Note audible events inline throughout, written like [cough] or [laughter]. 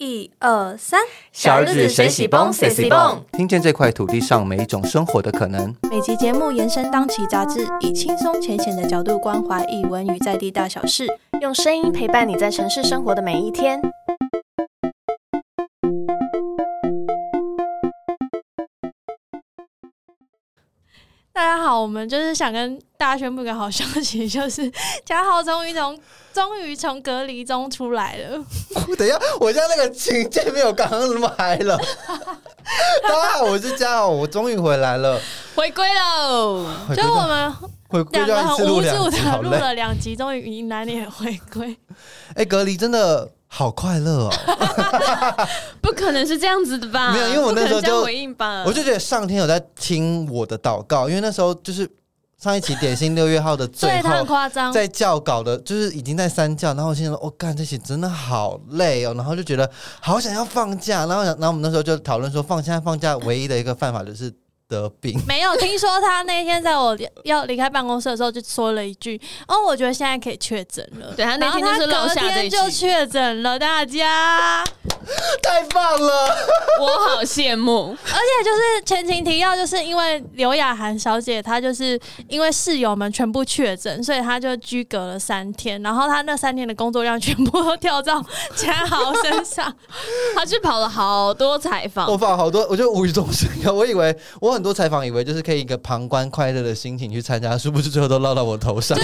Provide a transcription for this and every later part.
一二三，小日子谁喜蹦谁喜蹦，听见这块土地上每一种生活的可能。每集节目延伸当期杂志，以轻松浅显的角度关怀译文与在地大小事，用声音陪伴你在城市生活的每一天。大家好，我们就是想跟大家宣布一个好消息，就是嘉豪终于从终于从隔离中出来了。[laughs] 等一下，我现在那个情境没有刚刚那么嗨了。大家好，我是嘉豪，我终于回来了，回归喽！就我们回归两个很无助的录。了两集，终于迎来你的回归。哎，隔离真的好快乐哦！[laughs] 不可能是这样子的吧？没有因为我那时候就回应吧，我就觉得上天有在听我的祷告，因为那时候就是上一期点心六月号的最对他很后。夸张，在教稿的，就是已经在三教，然后我心想说，哦，干这些真的好累哦，然后就觉得好想要放假，然后想，然后我们那时候就讨论说，放现在放假唯一的一个办法就是得病，[laughs] 没有听说他那天在我要离开办公室的时候，就说了一句：“哦，我觉得现在可以确诊了。”对他那天就是然后落下这一句他隔天就确诊了，大家。太棒了！[laughs] 我好羡慕。而且就是前情提要，就是因为刘雅涵小姐她就是因为室友们全部确诊，所以她就居隔了三天，然后她那三天的工作量全部都跳到嘉豪身上。[laughs] 他去跑了好多采访我，放好多，我就无语中生有。我以为我很多采访，以为就是可以一个旁观快乐的心情去参加，殊不知最后都落到我头上。那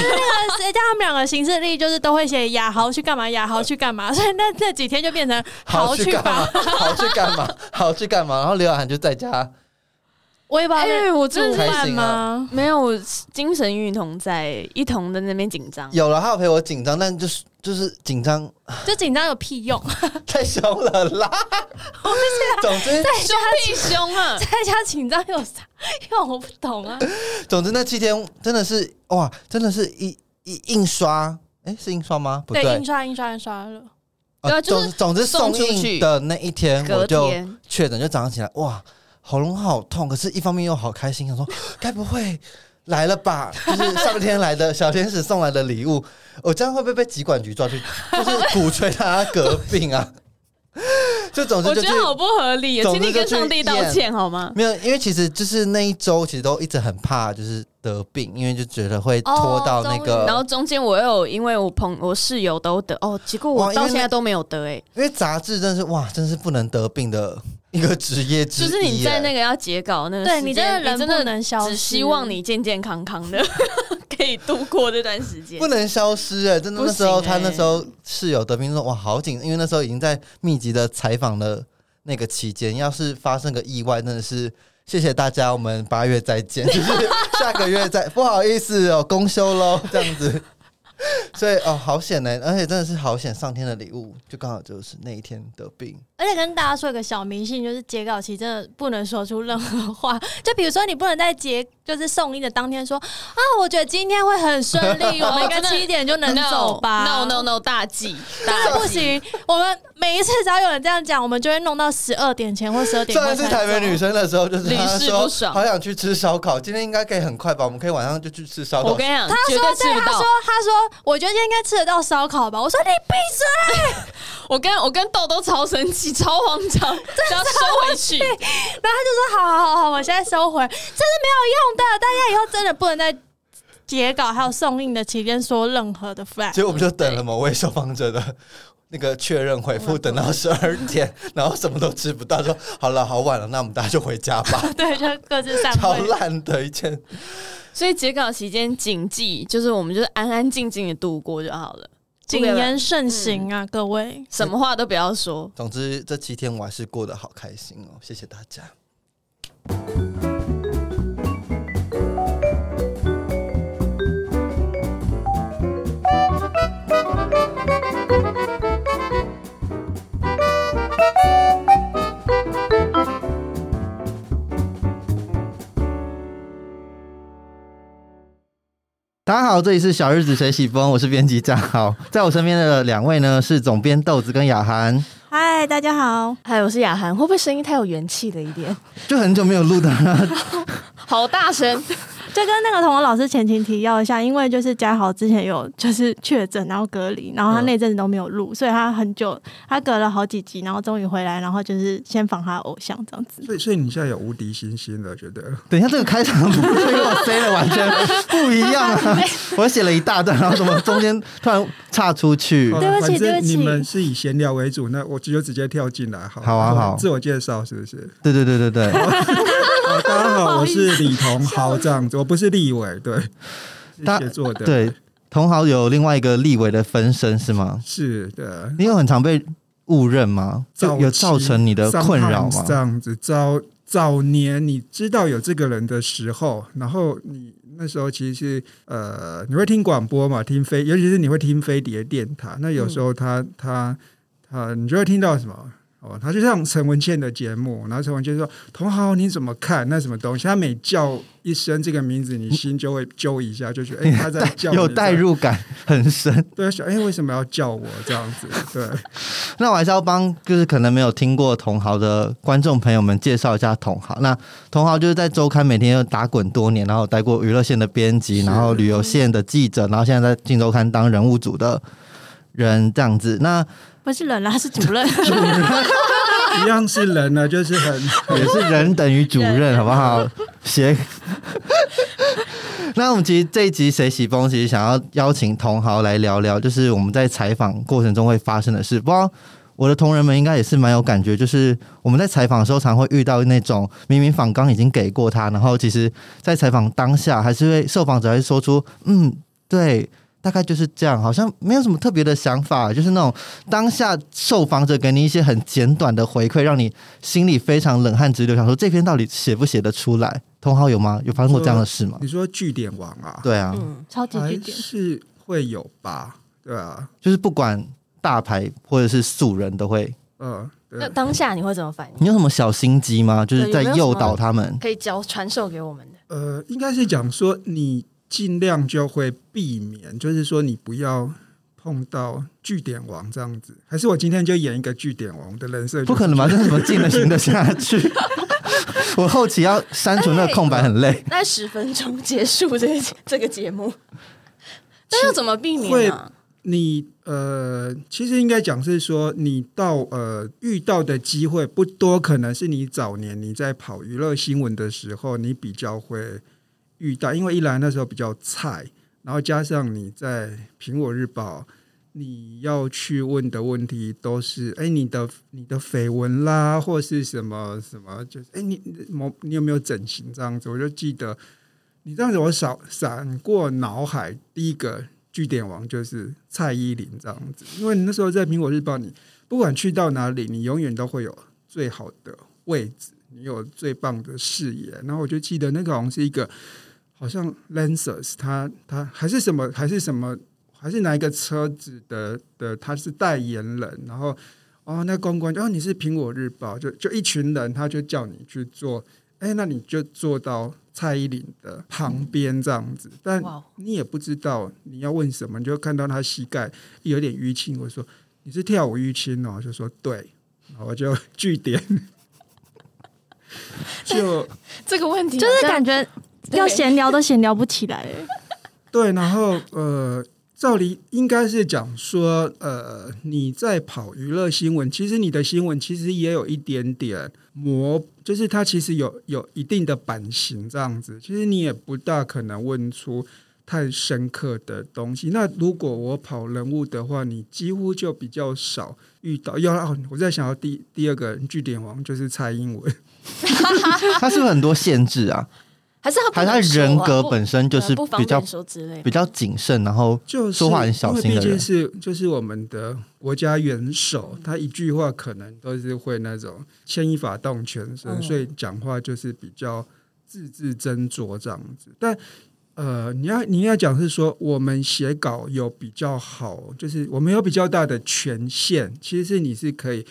谁叫他们两个行事历就是都会写雅豪去干嘛，雅豪去干嘛，所 [laughs] 以那这几天就变成豪去干嘛吧。？好去干嘛？豪去干嘛？然后刘雅涵就在家，我也不知道哎我煮真的开饭心啊吗？没有我精神与同在，一同的那边紧张。有了，他有陪我紧张，但就是就是紧张 [sighs] 就紧张有屁用，太凶了啦。总之在凶家屁凶啊！在家紧张有啥用？我不懂啊。总之那七天真的是哇，真的是一一印刷，哎，是印刷吗？不对，对印，刷印刷印刷了。哦对啊就是总总之送送出去印的那一天我就天确诊，就早上起来哇，喉咙好痛，可是一方面又好开心，想说 [gasps] 该不会来了吧？就是上天来的小天使送来的礼物，我这样会不会被疾管局抓去，就是鼓吹他得病啊？[laughs] 就总之我觉得好不合理，请你跟上帝道歉好吗？没有，因为其实就是那一周其实都一直很怕，就是得病，因为就觉得会拖到那个，哦然后中间我又因为我朋我室友都得哦，结果我到现在都没有得哎、因为杂志真的是哇，真的是不能得病的一个职业之一。就是你在那个要截稿那个对时间你真的人真的不能消失只希望你健健康康的 [laughs] 可以度过这段时间不。能消失哎，真的那时候欸他那时候室友得病说哇好紧，因为那时候已经在密集的采访的那个期间，要是发生个意外，真的是谢谢大家，我们八月 [laughs] 再见，就是下个月再不好意思哦，公休喽这样子。所以哦，好险呢，而且真的是好险，上天的礼物就刚好就是那一天得病。而且跟大家说一个小迷信，就是截稿期真的不能说出任何话。[laughs] 就比如说，你不能在截就是送医的当天说啊，我觉得今天会很顺利，我们应该七点就能走吧。No No No，大忌，真的大忌。不行。我们每一次只要有人这样讲，我们就会弄到十二点前或十二点上一次台北女。生的时候，就是好想去吃烧烤，今天应该可以很快吧？我们可以晚上就去吃烧烤。我跟你讲，他说对，他说。他说，我觉得今天应该吃得到烧烤吧。我说你闭嘴。[laughs] 我跟我跟豆豆超生气，超慌张，[laughs] 就要收回去。然后他就说：“好好好好，我现在收回，这是没有用的。大家以后真的不能在截稿还有送印的期间说任何的 flag。结果我们就等了某位受访者的那个确认回复，等到十二点，[laughs] 然后什么都吃不到，说好了，好晚了，那我们大家就回家吧。[laughs] 对，就各自散超会。烂的一件，所以截稿期间谨记，就是我们就是安安静静的度过就好了，谨言慎行啊，各位。什么话都不要说。总之这七天我还是过得好开心哦，谢谢大家。大家好，这里是小日子谁喜风，我是编辑张豪，在我身边的两位呢是总编豆子跟雅涵，嗨，大家好。嗨我是雅涵，会不会声音太有元气了一点？就很久没有录的了，[laughs] 好大声！就跟那个童文老师前情提要一下，因为就是嘉豪之前有就是确诊，然后隔离，然后他那阵子都没有录，所以他很久他隔了好几集，然后终于回来，然后就是先访他偶像这样子。所以所以你现在有无敌星星了，觉得？等一下，这个开场我 say 的完全不一样啊！我写了一大段，然后怎么中间突然岔出去？好对不起反正对不起你们是以闲聊为主，那我就直接跳进来，好。好啊好自我介绍是不是？对对对对对，好，[laughs] 大家好，我是李同豪，这样子，我不是立伟，对，[laughs] 是大写作的，对，同豪有另外一个立伟的分身是吗？是的。你有很常被误认吗？就有造成你的困扰 Sometimes 这？样子，早早年你知道有这个人的时候，然后你那时候其实是呃，你会听广播嘛，听飞，尤其是你会听飞碟电台，那有时候他、他他，你就会听到什么？哦，他就像陈文茜的节目，然后陈文茜说：“同豪你怎么看那什么东西？”他每叫一声这个名字，你心就会揪一下，就觉得 [laughs] 哎、他在叫，有代入感很深。对，想哎、为什么要叫我这样子？对，[laughs] 那我还是要帮，就是可能没有听过同行的观众朋友们介绍一下同行。那同行就是在周刊每天打滚多年，然后待过娱乐线的编辑，然后旅游线的记者，然后现在在镜周刊当人物组的人这样子。那不是人啦，他是主任。[laughs] 一样是人呢，就是很 [laughs] 也是人等于主任，好不好？[laughs] 行。那我们其实这一集谁喜风，其实想要邀请同行来聊聊，就是我们在采访过程中会发生的事。不知道我的同仁们应该也是蛮有感觉，就是我们在采访的时候，常会遇到那种明明访纲已经给过他，然后其实在采访当下，还是会受访者还是说出嗯，对。大概就是这样，好像没有什么特别的想法，就是那种当下受访者给你一些很简短的回馈，让你心里非常冷汗直流，想说这篇到底写不写得出来？同行有吗？有发生过这样的事吗你？说据点王啊，对啊，嗯，超级据点，是会有吧？对啊，就是不管大牌或者是素人都会。嗯，那，当下你会怎么反应？你有什么小心机吗？就是在诱导他们。可以教传授给我们的？呃，应该是讲说你尽量就会避免，就是说你不要碰到据点王这样子。还是我今天就演一个据点王的人设？不可能吧？这怎么进得行得下去？[laughs] 我后期要删除那个空白很累。大概十分钟结束这个这个节目，那要怎么避免啊？你呃，其实应该讲是说，你到呃遇到的机会不多，可能是你早年你在跑娱乐新闻的时候，你比较会遇到，因为一来那时候比较菜，然后加上你在苹果日报，你要去问的问题都是，哎，你的你的绯闻啦，或是什么什么，就是哎，你某你有没有整形这样子？我就记得你这样子，我闪闪过脑海第一个据点王就是蔡依林这样子，因为那时候在苹果日报，你不管去到哪里，你永远都会有最好的位置，你有最棒的视野。然后我就记得那个好像是一个，好像 Lancers，他他还是什么，还是什么，还是哪一个车子的的，他是代言人，然后哦，那公关哦，你是苹果日报，就就一群人，他就叫你去做，哎，那你就坐到蔡依林的旁边这样子，但你也不知道你要问什么，你就看到他膝盖有点淤青，我说你是跳舞淤青哦，就说对，然后我就据点，[laughs] 就这个问题就是感觉对要闲聊都闲聊不起来。欸对，然后呃，照理应该是讲说，呃，你在跑娱乐新闻，其实你的新闻其实也有一点点模，就是它其实有有一定的版型这样子，其实你也不大可能问出太深刻的东西。那如果我跑人物的话，你几乎就比较少遇到。要哦，我在想要第第二个据点王就是蔡英文，他是不是很多限制啊？还是他人格本身就是比较比较谨慎，然后就是说话很小心的毕竟人是就是我们的国家元首，他一句话可能都是会那种牵一发动全身，嗯所以讲话就是比较字字斟酌这样子。但呃，你要你要讲是说，我们写稿有比较好，就是我们有比较大的权限，其实是你是可以。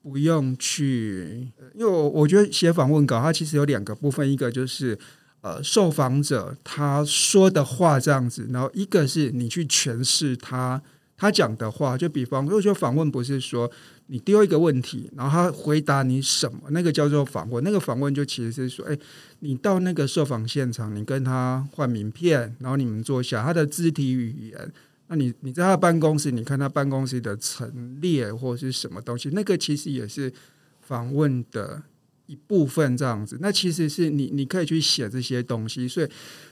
不用去，呃因为我我觉得写访问稿它其实有两个部分，一个就是呃受访者他说的话这样子，然后一个是你去诠释他他讲的话，就比方，如果说访问不是说你丢一个问题，然后他回答你什么，那个叫做访问。那个访问就其实是说，哎，你到那个受访现场，你跟他换名片，然后你们坐下，他的肢体语言，那你你在他办公室，你看他办公室的陈列或是什么东西，那个其实也是访问的一部分，这样子。那其实是你你可以去写这些东西，所以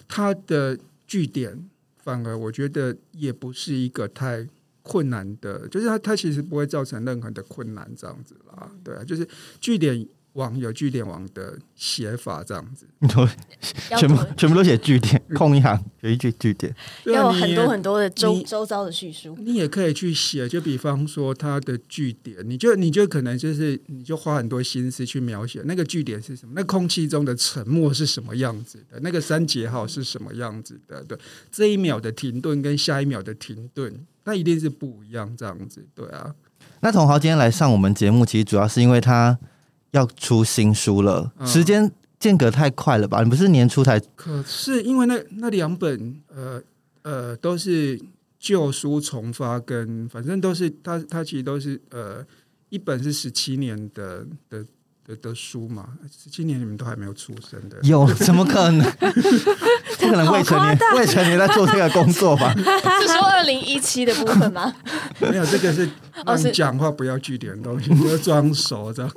它的据点反而我觉得也不是一个太。困难的，就是它，它其实不会造成任何的困难，这样子啦，对啊，就是据点。网有据点网的写法这样子，全部全部都写据点，空一行有一句据点，有很多很多的周周遭的叙述。你也可以去写，就比方说它的据点，你就你就可能就是你就花很多心思去描写那个据点是什么，那空气中的沉默是什么样子的，那个三节号是什么样子的，对，这一秒的停顿跟下一秒的停顿，那一定是不一样这样子，对啊。那同豪今天来上我们节目，其实主要是因为他。要出新书了，时间间隔太快了吧？你不是年初才？可是因为那那两本，呃呃，都是旧书重发，跟反正都是他他其实都是呃，一本是十七年的的的的书嘛，今年你们都还没有出生的，有怎么可能？[laughs] 不可能未成年未成年在做这个工作吧？[laughs] [laughs] 是说二零一七的部分吗？没有，这个是你讲话不要据点东西，要装熟这样。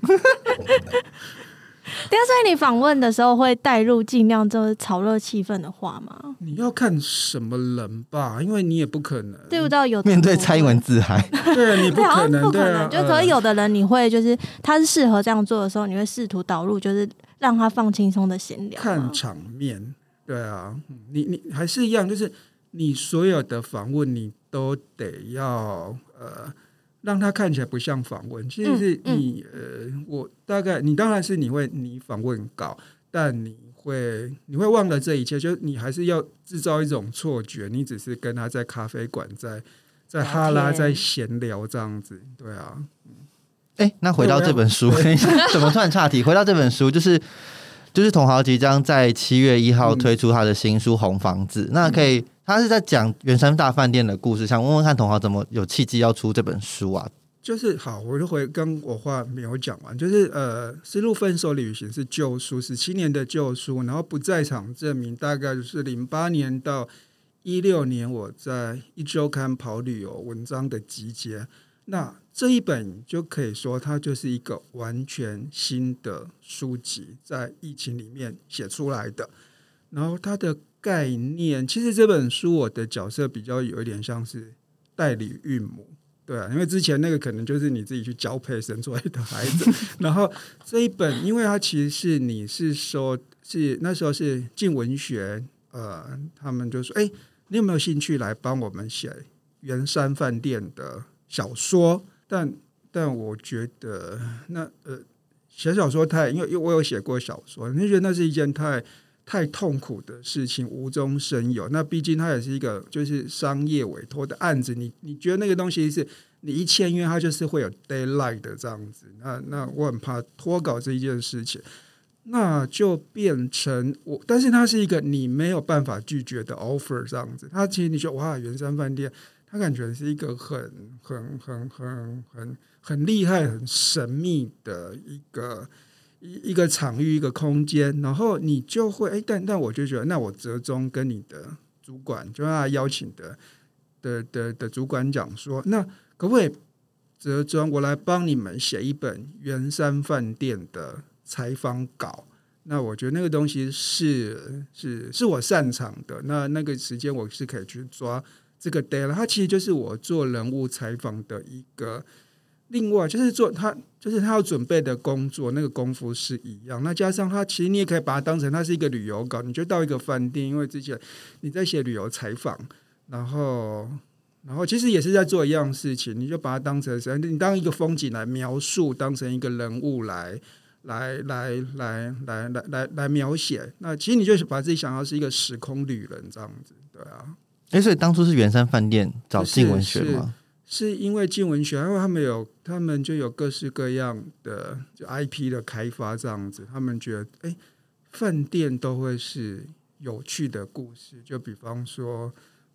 [laughs] 等下，所以你访问的时候会带入尽量就是炒热气氛的话吗？你要看什么人吧，因为你也不可能对不对？有面对蔡英文自嗨，对，你不可能，不可能。就可以有的人，你会就是他是适合这样做的时候，你会试图导入，就是让他放轻松的闲聊，看场面。对啊，你你还是一样，就是你所有的访问，你都得要呃。让他看起来不像访问，其实是你呃，我大概你当然是你会你访问稿，但你会你会忘了这一切，就你还是要制造一种错觉，你只是跟他在咖啡馆在在哈拉在闲聊这样子，对啊。哎，那回到这本书，[laughs] 怎么突然岔题？回到这本书，就是就是同豪即将在七月一号推出他的新书《红房子》，那可以。他是在讲圆山大饭店的故事，想问问看同行怎么有契机要出这本书啊？就是好，我就回跟我话没有讲完，就是呃，《丝路分手旅行》是旧书，十七年的旧书，然后不在场证明大概就是零八年到一六年我在一周刊跑旅游文章的集结。那这一本就可以说它就是一个完全新的书籍，在疫情里面写出来的，然后它的。概念其实这本书我的角色比较有一点像是代理孕母，对啊，因为之前那个可能就是你自己去交配生出来的孩子，[laughs] 然后这一本，因为它其实是你是说，是那时候是进文学，呃，他们就说，哎，你有没有兴趣来帮我们写圆山饭店的小说？但但我觉得那呃写小说太，因为因为我有写过小说，你觉得那是一件太。太痛苦的事情无中生有，那毕竟它也是一个就是商业委托的案子，你你觉得那个东西是你一签约，它就是会有 d a y l i g h t 的这样子，那那我很怕脱稿这一件事情，那就变成我，但是它是一个你没有办法拒绝的 offer 这样子，它其实你说哇，圆山饭店，它感觉是一个很很很很很很厉害、很神秘的一个。一一个场域，一个空间，然后你就会哎，但但我就觉得，那我折中跟你的主管，就让他邀请的的的的主管讲说，那可不可以折中，我来帮你们写一本圆山饭店的采访稿？那我觉得那个东西是是是我擅长的，那那个时间我是可以去抓这个 day 了。它其实就是我做人物采访的一个。另外就是做他，就是他要准备的工作，那个功夫是一样。那加上他，其实你也可以把它当成它是一个旅游稿。你就到一个饭店，因为之前你在写旅游采访，然后，然后其实也是在做一样事情。你就把它当成是，你当一个风景来描述，当成一个人物来，来，来，来，来，来，来，来描写。那其实你就是把自己想要是一个时空旅人这样子，对啊。哎，所以当初是圆山饭店找静文学吗？是因为静文学，因为他们有，他们就有各式各样的就 IP 的开发这样子，他们觉得，哎，饭店都会是有趣的故事，就比方说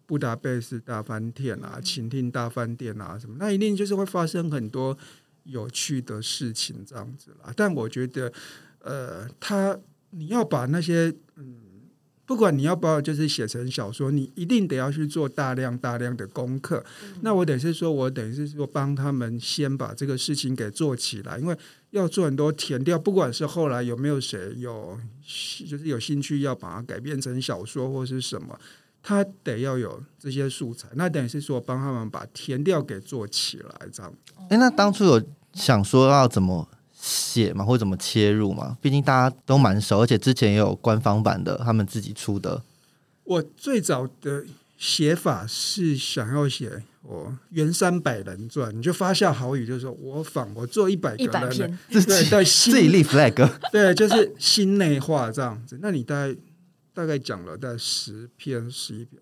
布达佩斯大饭店啊、晴听大饭店啊什么，那一定就是会发生很多有趣的事情这样子啦。但我觉得，呃，他你要把那些嗯，不管你要不要就是写成小说，你一定得要去做大量大量的功课。那我等于是说，我等于是说帮他们先把这个事情给做起来，因为要做很多填掉，不管是后来有没有谁有就是有兴趣要把它改编成小说或是什么。他得要有这些素材，那等于是说帮他们把填掉给做起来，这样。哎，那当初有想说要怎么写嘛，或怎么切入嘛？毕竟大家都蛮熟，而且之前也有官方版的，他们自己出的。我最早的写法是想要写我《原三百人传》，你就发下好语，就是说我仿我做一百个人，自己自己立 flag，[laughs] 对，就是心内话这样子。那你大概？大概讲了大概十篇十一篇，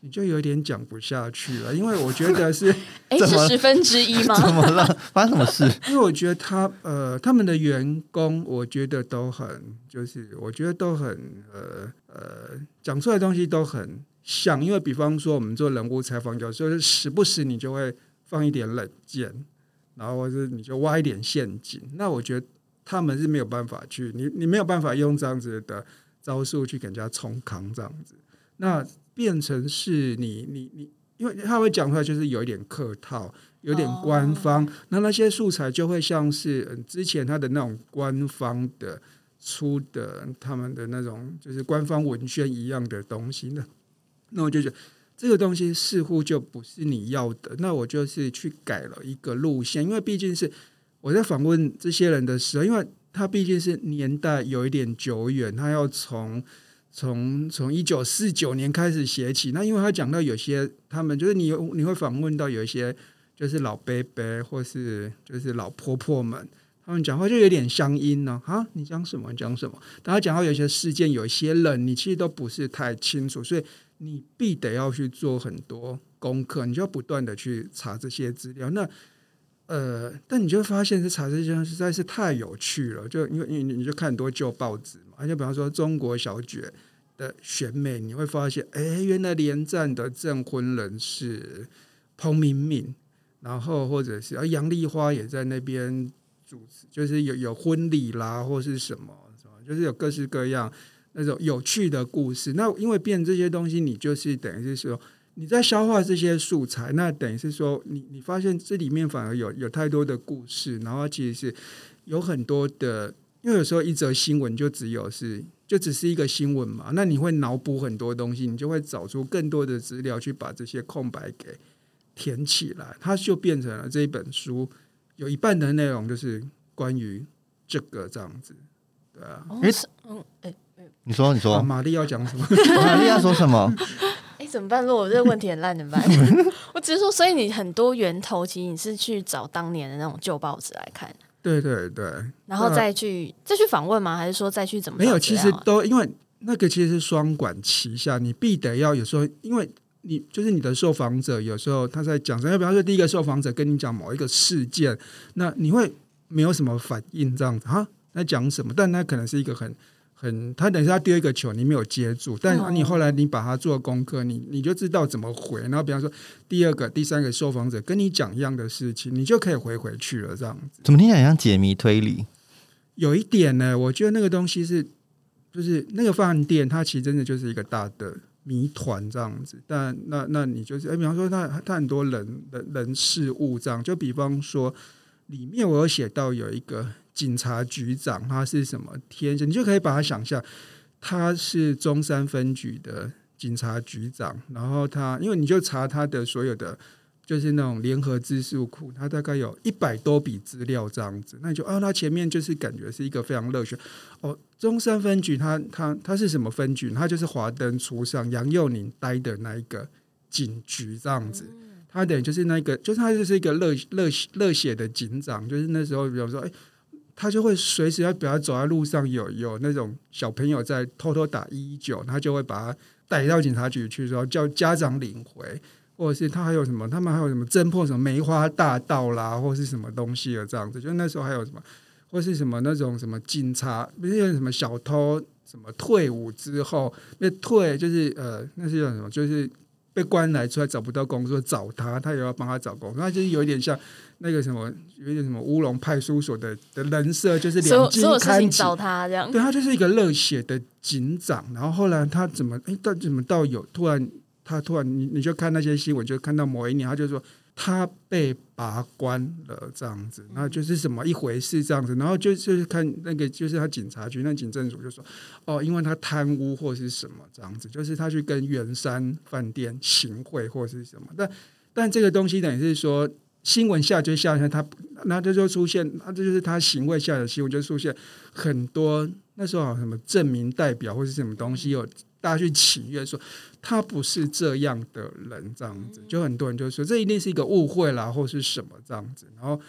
你就有点讲不下去了，因为我觉得是 [laughs] 哎是十分之一吗？[laughs] 怎么了？发生什么事？[laughs] 因为我觉得他呃他们的员工，我觉得都很就是我觉得都很呃呃讲出来的东西都很像，因为比方说我们做人物采访，有时候时不时你就会放一点冷箭，然后或者你就挖一点陷阱，那我觉得他们是没有办法去，你你没有办法用这样子的。招数去给人家冲扛这样子，那变成是你你你，因为他会讲出来，就是有一点客套，有点官方，那那些素材就会像是之前他的那种官方的出的他们的那种就是官方文宣一样的东西呢那我就觉得这个东西似乎就不是你要的，那我就是去改了一个路线，因为毕竟是我在访问这些人的时候，因为。他毕竟是年代有一点久远，他要从从从一九四九年开始写起。那因为他讲到有些他们就是你你会访问到有一些就是老伯伯或是就是老婆婆们，他们讲话就有点乡音呢。啊，你讲什么讲什么？当他讲到有些事件，有些人你其实都不是太清楚，所以你必得要去做很多功课，你就要不断的去查这些资料。那呃，但你就发现这查这些实在是太有趣了，就因为因为你就看很多旧报纸嘛，而且比方说中国小姐的选美，你会发现，哎，原来连战的证婚人是彭明敏，然后或者是啊杨丽花也在那边主持，就是有有婚礼啦，或是什么什么，就是有各式各样那种有趣的故事。那因为变这些东西，你就是等于是说。你在消化这些素材，那等于是说，你你发现这里面反而有有太多的故事，然后其实是有很多的，因为有时候一则新闻就只有是就只是一个新闻嘛，那你会脑补很多东西，你就会找出更多的资料去把这些空白给填起来，它就变成了这一本书有一半的内容就是关于这个这样子，对啊，嗯，哎，你说你说，玛丽要讲什么？[laughs] 玛丽要说什么？[laughs] 哎，怎么办？如果我这个问题很烂怎么办？[laughs] 我只是说，所以你很多源头，其实你是去找当年的那种旧报纸来看。对对对，然后再去再去访问吗？还是说再去怎么？没有，其实都因为那个其实是双管齐下，你必得要有时候，因为你就是你的受访者，有时候他在讲什么？比方说，第一个受访者跟你讲某一个事件，那你会没有什么反应这样子哈？在讲什么？但那可能是一个很。很，他等一下丢一个球，你没有接住，但你后来你把它做功课，你你就知道怎么回。然后比方说，第二个、第三个受访者跟你讲一样的事情，你就可以回回去了。这样子，怎么听起来像解谜推理？有一点呢，我觉得那个东西是，就是那个饭店，它其实真的就是一个大的谜团这样子。但那那你就是，哎，比方说，他他很多人人人事物这样，就比方说，里面我有写到有一个。警察局长他是什么天生？你就可以把他想象，他是中山分局的警察局长。然后他，因为你就查他的所有的，就是那种联合资料库，他大概有一百多笔资料这样子。那你就啊，他前面就是感觉是一个非常热血哦。中山分局，他他他是什么分局？他就是华灯初上杨佑宁待的那一个警局这样子。他等于就是那个，就是他就是一个热热热血的警长。就是那时候，比如说，哎。他就会随时要，比如走在路上有有那种小朋友在偷偷打一一九，他就会把他带到警察局去，说叫家长领回，或者是他还有什么，他们还有什么侦破什么梅花大盗啦，或是什么东西的这样子。就那时候还有什么，或是什么那种什么警察，不是有什么小偷什么退伍之后，那退就是呃，那是叫什么？就是。被关来出来找不到工作，找他，他也要帮他找工作，那就是有一点像那个什么，有一点什么乌龙派出所的的人设，就是两所有事情金看齐。找他这样。对他就是一个热血的警长，然后后来他怎么哎，到怎么到有突然他突然你你就看那些新闻，就看到某一年他就说他被拔关了这样子，然后就是什么一回事这样子，然后就就是看那个就是他警察局那警政署就说哦，因为他贪污或是什么这样子，就是他去跟圆山饭店行贿或是什么，但但这个东西等于是说。新闻下就下来，他那这就出现，那这就是他行贿下的新闻就出现很多那时候好像什么证明代表或是什么东西，有大家去请愿说他不是这样的人，这样子，就很多人就说这一定是一个误会啦，或是什么这样子。然后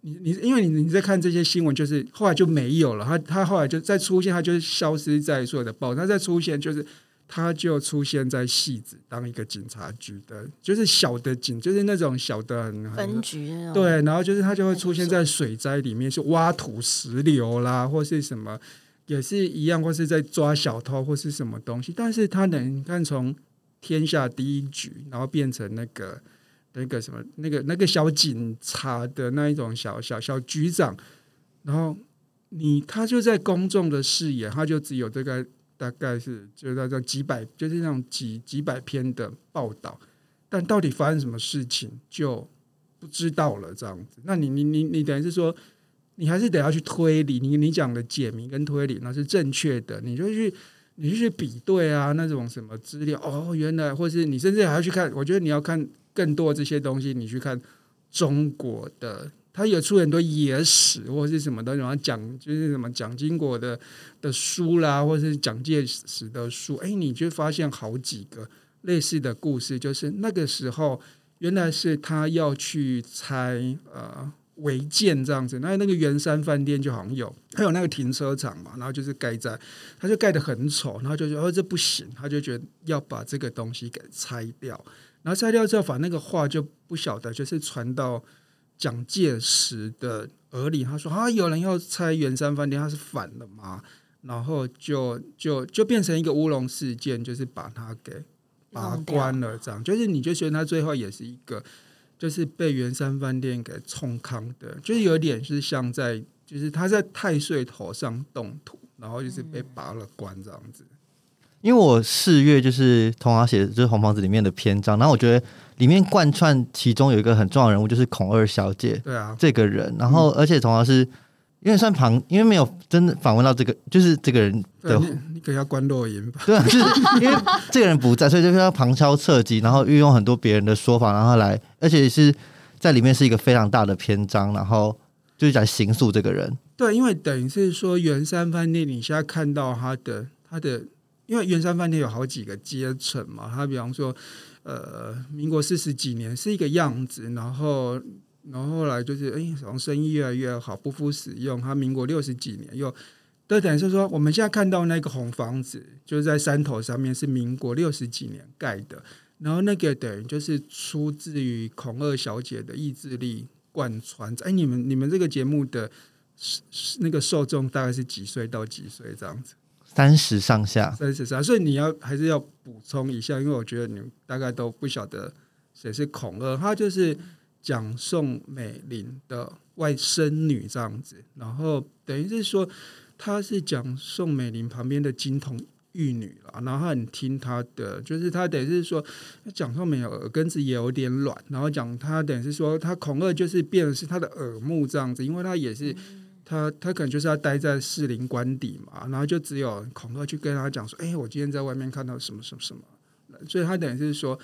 你你因为你你在看这些新闻，就是后来就没有了，他他后来就再出现，他就是消失在所有的报，他再出现就是。他就出现在戏子当一个警察局的，就是小的警，就是那种小的很分局那种，对，然后就是他就会出现在水灾里面，是挖土石流啦，或是什么，也是一样，或是在抓小偷或是什么东西。但是他能看从天下第一局，然后变成那个那个什么那个那个小警察的那一种小小小局长，然后你他就在公众的视野，他就只有这个大概是就在这几百，就是那种几几百篇的报道，但到底发生什么事情就不知道了，这样子。那你你你你等于是说，你还是得要去推理，你你讲的解谜跟推理那是正确的，你就去你就去比对啊，那种什么资料哦，原来，或是你甚至还要去看，我觉得你要看更多这些东西，你去看中国的。他有出很多野史或是什么的，然后讲就是什么蒋经国的的书啦，或是蒋介石的书，哎，你就发现好几个类似的故事，就是那个时候原来是他要去猜呃违建这样子，那那个圆山饭店就好像有，还有那个停车场嘛，然后就是盖在，他就盖得很丑，然后就觉得哦这不行，他就觉得要把这个东西给拆掉，然后拆掉之后，反正那个话就不晓得就是传到。蒋介石的耳里，他说：“啊，有人要拆圆山饭店，他是反了嘛？”然后就就就变成一个乌龙事件，就是把他给拔关了。这样，就是你就觉得他最后也是一个，就是被圆山饭店给冲康的，就是有点是像在，就是他在太岁头上动土，然后就是被拔了关这样子。因为我四月就是童华写的就是红房子里面的篇章，然后我觉得里面贯穿其中有一个很重要的人物就是孔二小姐对啊，这个人，然后而且童华是因为算旁，因为没有真的访问到这个，就是这个人的，你你可要关录音吧？对啊，就是因为这个人不在，所以就是要旁敲侧击，然后运用很多别人的说法，然后来，而且是在里面是一个非常大的篇章，然后就是在刑诉这个人。对，因为等于是说圆山饭店，你现在看到他的他的。因为圆山饭店有好几个阶层嘛，他比方说，呃，民国四十几年是一个样子，然后，然后后来就是，哎，好像生意越来越好，不敷使用。他民国六十几年又，都等于是说，我们现在看到那个红房子，就是在山头上面，是民国六十几年盖的，然后那个等于就是出自于孔二小姐的意志力贯穿。哎，你们你们这个节目的那个受众大概是几岁到几岁这样子？三十上下，三十上，所以你要还是要补充一下，因为我觉得你们大概都不晓得谁是孔二，他就是蒋宋美龄的外甥女这样子，然后等于是说她是蒋宋美龄旁边的金童玉女了，然后很听她的，就是她等于是说蒋宋美龄耳根子也有点软，然后讲她等于是说她孔二就是变的是她的耳目这样子，因为她也是。他他可能就是要待在士林官邸嘛，然后就只有孔二去跟他讲说：“哎，我今天在外面看到什么什么什么。”所以他等于是说，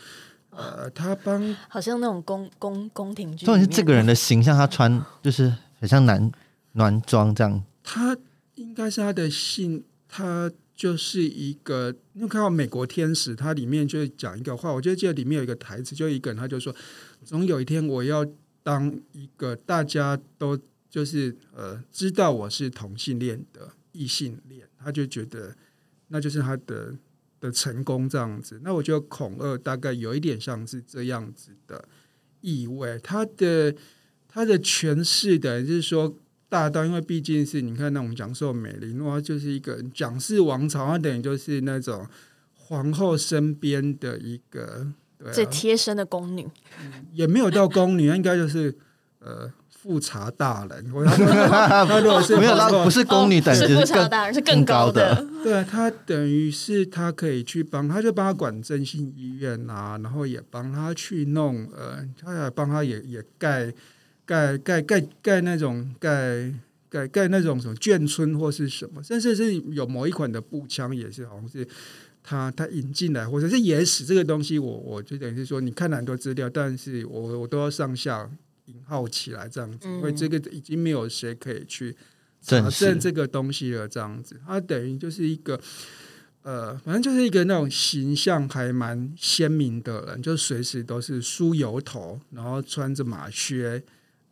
呃，他帮好像那种宫宫宫廷剧。重点是这个人的形象，他穿就是很像男男装这样。他应该是他的姓，他就是一个。你看到《美国天使》，它里面就讲一个话，我就记得里面有一个台词，就一个人他就说：“总有一天我要当一个大家都。”就是呃，知道我是同性恋的异性恋，他就觉得那就是他的的成功这样子。那我觉得孔二大概有一点像是这样子的意味。他的他的诠释的就是说大到，因为毕竟是你看那种讲授美玲，哇，就是一个蒋氏王朝，它等于就是那种皇后身边的一个啊最贴身的宫女，也没有到宫女，应该就是呃富察大人。我他说 [laughs] 他如果是没有到皇后不是宫女等级，哦是富察更大人是更高的。对啊，他等于是他可以去帮，他就帮他管振兴医院啊，然后也帮他去弄呃，他也帮他也也盖盖盖盖盖那种盖盖盖那种什么眷村或是什么，甚至是有某一款的步枪也是好像是。他他引进来，或者是野史这个东西我，我就等于是说，你看了很多资料，但是我我都要上下引号起来这样子，因为这个已经没有谁可以去查证这个东西了，这样子，它等于就是一个。呃，反正就是一个那种形象还蛮鲜明的人，就随时都是梳油头，然后穿着马靴，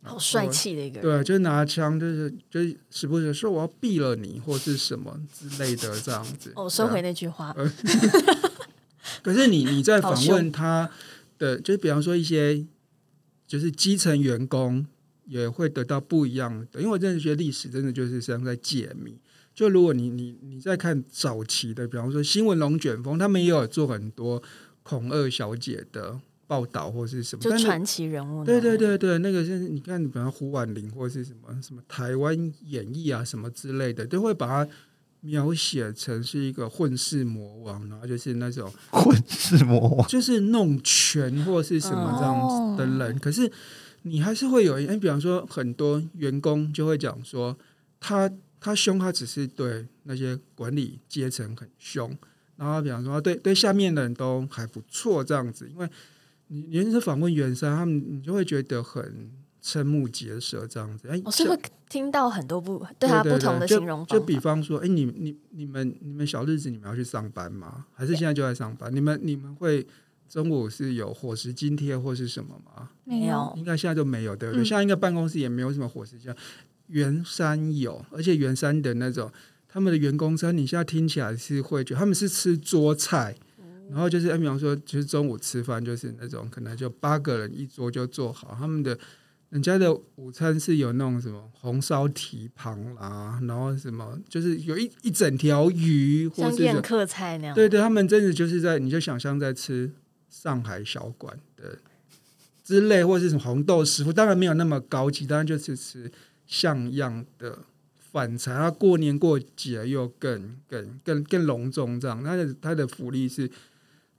好帅气的一个人。对，就拿枪，就是就是时不时说我要毙了你，或是什么之类的这样子。哦，收回那句话，[laughs] 可是你你在访问他的，就是比方说一些就是基层员工也会得到不一样的，因为我真的觉得历史真的就是像在解谜。就如果你你你在看早期的，比方说新闻龙卷风，他们也有做很多孔二小姐的报道或是什么，就传奇人物。对对，对对，那个是你看，比方胡婉玲或是什么什么台湾演艺啊什么之类的，都会把它描写成是一个混世魔王，然后就是那种混世魔王，就是弄权或是什么这样子的人。可是你还是会有，哎，比方说很多员工就会讲说，他他凶，他只是对那些管理阶层很凶，然后比方说对对下面的人都还不错这样子，因为你你是访问原生，他们你就会觉得很瞠目结舌这样子。哎，我是会听到很多不对他不同的形容就就比方说，哎，你你你们你们小日子你们要去上班吗？还是现在就在上班？你们你们会中午是有伙食津贴或是什么吗？没有应该现在就没有，对不对？嗯现在应该办公室也没有什么伙食津贴。圆山有，而且圆山的那种他们的员工餐，你现在听起来是会觉得他们是吃桌菜。然后就是，哎比方说，就是中午吃饭，就是那种可能就八个人一桌就做好。他们的人家的午餐是有那种什么红烧蹄膀啦，然后什么就是有一一整条鱼，或宴客菜那样。对对，他们真的就是在，你就想象在吃上海小馆的之类，或者是什么红豆师傅，当然没有那么高级，当然就是吃像样的饭菜。他过年过节又更更更更隆重，这样，他的他的福利是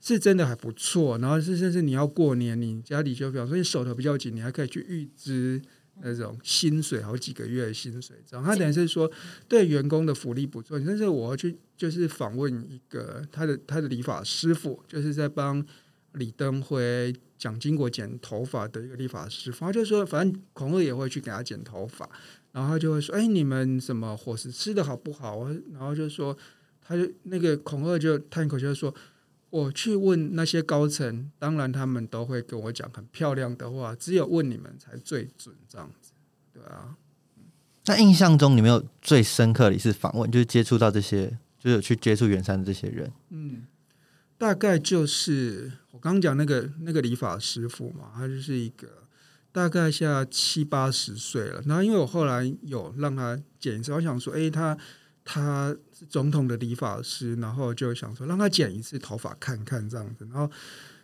是真的还不错。然后是甚至你要过年，你家里就比方说你手头比较紧，你还可以去预支。那种薪水好几个月的薪水，这样他等于是说对员工的福利不错。但是我要去就是访问一个他的他的理发师傅，就是在帮李登辉、蒋经国剪头发的一个理发师傅，他就说，反正孔二也会去给他剪头发，然后他就会说，哎，你们什么伙食吃的好不好？然后就说，他就那个孔二就叹口气说。我去问那些高层，当然他们都会跟我讲很漂亮的话，只有问你们才最准，这样子，对啊。那印象中你没有最深刻的一次访问，就是接触到这些，就是有去接触远山的这些人。嗯，大概就是我刚刚讲那个那个理发师傅嘛，他就是一个大概现在七八十岁了。然后因为我后来有让他剪一次，我想说，诶，他他是总统的理发师，然后就想说让他剪一次头发看看这样子，然后。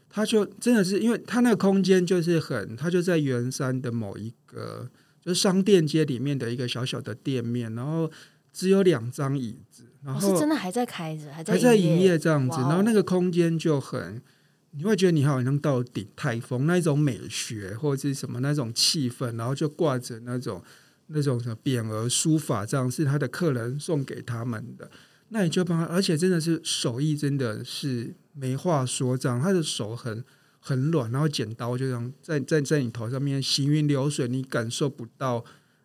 他就真的是，因为他那个空间就是很，他就在圆山的某一个就是商店街里面的一个小小的店面，然后只有两张椅子，然我后是真的还在开着，还在还在营营业这样子，哦然后那个空间就很，你会觉得你好像到顶台风那一种美学或者是什么那种气氛，然后就挂着那种那种什么匾额书法，这样是他的客人送给他们的，那你就帮他，而且真的是手艺真的是没话说，这样他的手很。很软，然后剪刀就这样在在在你头上面行云流水，你感受不到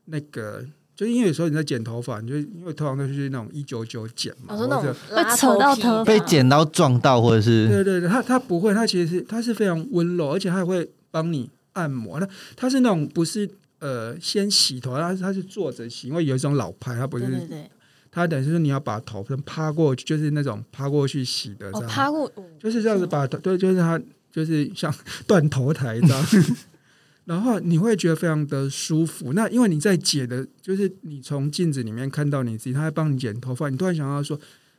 那个，就是因为有时候你在剪头发，你就因为通常都是那种一九九剪嘛，那或者种拉扯到皮头被剪刀撞到，或者是对对对，他他不会，他其实是他是非常温柔，而且他还会帮你按摩。那他是那种不是呃先洗头，他他是坐着洗，因为有一种老派，他不是对对对，他等于是你要把头趴过去，就是那种趴过去洗的这哦，样，趴过，哦就是这样子把头对，就是他就是像断头台这样。[laughs] 然后你会觉得非常的舒服。那因为你在剪的，就是你从镜子里面看到你自己，他在帮你剪头发，你突然想到说：“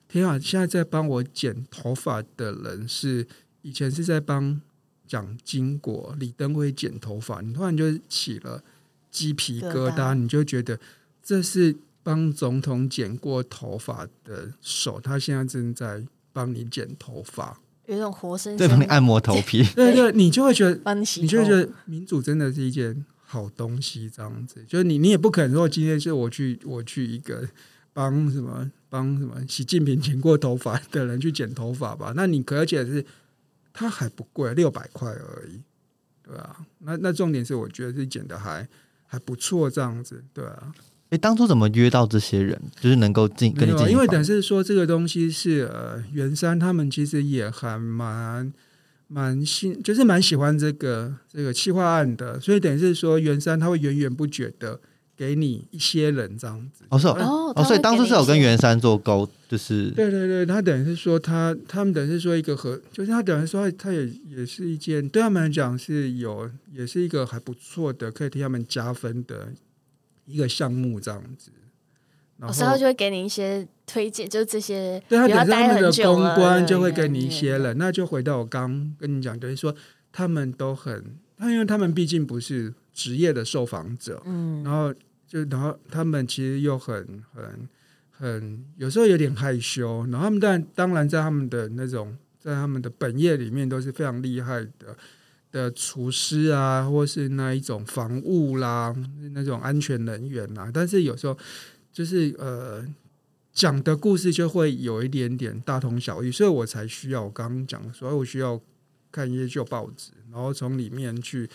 天啊，现在在帮我剪头发的人是以前是在帮蒋经国李登辉剪头发，你突然就起了鸡皮疙瘩，你就觉得这是帮总统剪过头发的手，他现在正在帮你剪头发。有一种活生对，帮你按摩头皮。对对，你就会觉得 [laughs] 帮你洗，你就会觉得民主真的是一件好东西，这样子，就是你你也不可能说今天是我去我去一个帮什么帮什么习近平剪过头发的人去剪头发吧，那你可而且是它还不贵，六百块而已，对啊，那那重点是我觉得是剪的还还不错，这样子，对啊，哎，当初怎么约到这些人，就是能够进跟你进因为等是说这个东西是呃，袁山他们其实也还蛮蛮喜，就是蛮喜欢这个这个企划案的，所以等于是说袁山他会源源不绝的给你一些人这样子。哦是哦。哦哦，所以当初是有跟原袁山做沟，就是对对对，他等于是说他他们等于是说一个和，就是他等于说他他也也是一件对他们来讲是有也是一个还不错的，可以替他们加分的一个项目这样子。然后老师他就会给你一些推荐，就是这些，对他比如等他们的公关就会给你一些人，那就回到我刚跟你讲，等于说他们都很，他因为他们毕竟不是职业的受访者，嗯，然后就然后他们其实又很很很有时候有点害羞，然后他们但当然在他们的那种在他们的本业里面都是非常厉害的的厨师啊，或是那一种防务啦，那种安全人员啦，但是有时候就是呃。讲的故事就会有一点点大同小异，所以我才需要我刚刚讲所以我需要看一些旧报纸，然后从里面去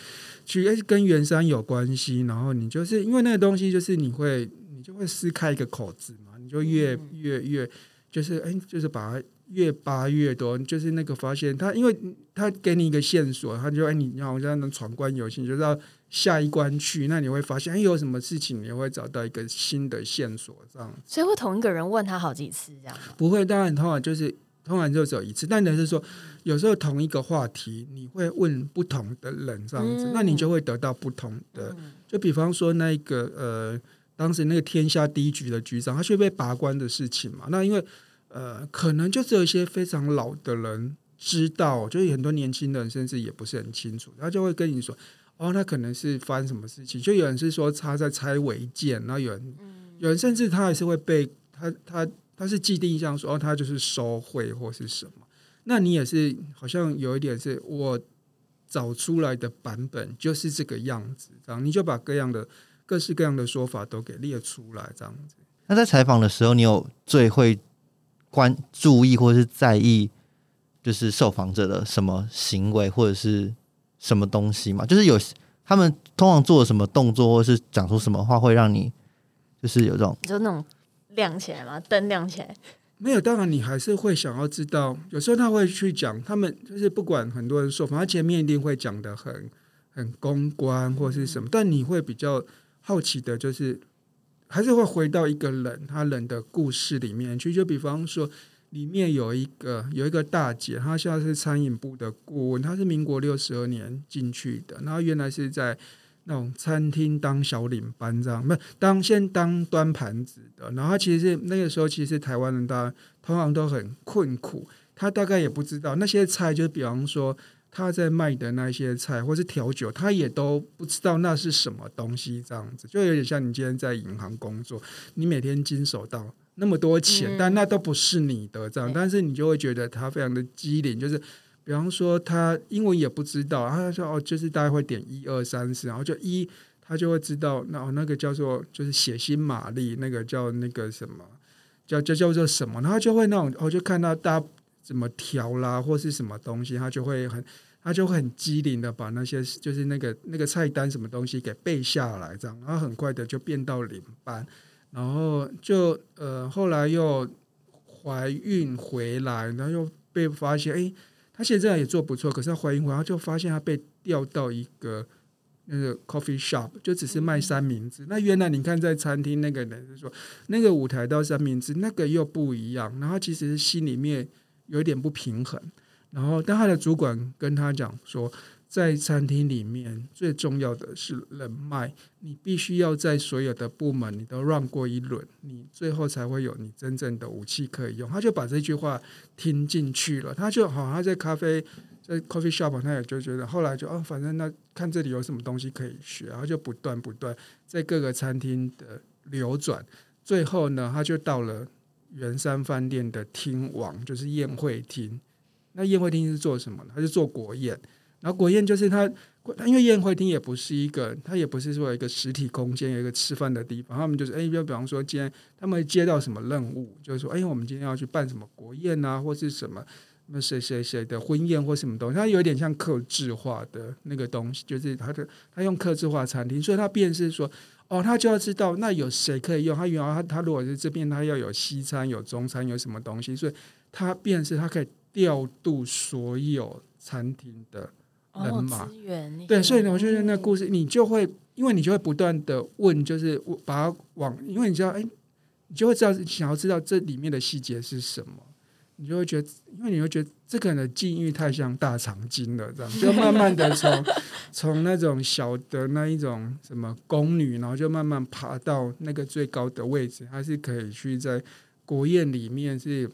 去哎跟圆山有关系，然后你就是因为那个东西，就是你会你就会撕开一个口子嘛，你就越越越就是哎就是把它越扒越多，就是那个发现他，因为他给你一个线索，他就哎你你好像能闯关游戏，你就到下一关去，那你会发现哎有什么事情，你会找到一个新的线索，这样所以会同一个人问他好几次这样？不会，当然通常就是通常就只有一次，但等于是说，有时候同一个话题，你会问不同的人这样子，嗯那你就会得到不同的。就比方说那个呃，当时那个天下第一局的局长，他却被拔关的事情嘛，那因为呃，可能就只有一些非常老的人知道，就是很多年轻人甚至也不是很清楚，他就会跟你说。哦，那可能是发生什么事情？就有人是说他在拆违建，然后有人，有人甚至他还是会被他他他是既定印象说哦，他就是收贿或是什么。那你也是好像有一点是我找出来的版本就是这个样子，这样你就把各样的各式各样的说法都给列出来，这样子。那在采访的时候，你有最会关注意或是在意，就是受访者的什么行为或者是什么东西吗？就是有他们通常做什么动作，或是讲出什么话，会让你就是有这种就那种亮起来吗，灯亮起来，没有，当然你还是会想要知道。有时候他会去讲，他们就是不管很多人说，反正前面一定会讲的很很公关或是什么，但你会比较好奇的，就是还是会回到一个人他人的故事里面去。就比方说，里面有一个有一个大姐，她现在是餐饮部的顾问，她是民国六十二年进去的，然后原来是在那种餐厅当小领班这样，不当先当端盘子的。然后他其实那个时候，其实台湾人大家通常都很困苦，他大概也不知道那些菜，就是比方说他在卖的那些菜或是调酒，他也都不知道那是什么东西，这样子就有点像你今天在银行工作，你每天经手到那么多钱，但那都不是你的这样，但是你就会觉得他非常的机灵，就是。比方说，他英文也不知道，他说哦，就是大概会点一二三四，然后就一，他就会知道，那那个叫做就是血腥玛丽，那个叫那个什么，叫叫叫做什么，然后就会那种，哦就看到大家怎么调啦，或是什么东西，他就会很，他就会很机灵的把那些就是那个那个菜单什么东西给背下来，这样，然后很快的就变到领班，然后就呃后来又怀孕回来，然后又被发现，哎。他现在也做不错，可是他怀孕回来就发现他被调到一个那个 coffee shop，就只是卖三明治。那原来你看在餐厅那个人是说，那个舞台到三明治那个又不一样，然后其实心里面有一点不平衡。然后，但他的主管跟他讲说，在餐厅里面最重要的是人脉，你必须要在所有的部门你都绕过一轮，你最后才会有你真正的武器可以用。他就把这句话听进去了，他就好，他在咖啡在 coffee shop，他也就觉得后来就哦，反正那看这里有什么东西可以学，然后就不断不断在各个餐厅的流转，最后呢，他就到了圆山饭店的厅王，就是宴会厅。那宴会厅是做什么呢？他是做国宴，然后国宴就是他，因为宴会厅也不是一个，他也不是说一个实体空间，有一个吃饭的地方，他们就是哎，就比方说今天他们接到什么任务，就是说哎，我们今天要去办什么国宴啊，或是什么。那谁谁谁的婚宴或什么东西，它有点像克制化的那个东西，就是他的他用克制化餐厅，所以他便是说，哦，他就要知道那有谁可以用。他原来他他如果是这边他要有西餐有中餐有什么东西，所以他便是他可以调度所有餐厅的人马资源。对，所以呢，我觉得那故事你就会，因为你就会不断的问，就是我把它往，因为你知道，哎，你就会知道想要知道这里面的细节是什么。你就会觉得，因为你会觉得这个人的境遇太像大长今了，这样 [laughs] 就慢慢的从 [laughs] 从那种小的那一种什么宫女，然后就慢慢爬到那个最高的位置，还是可以去在国宴里面是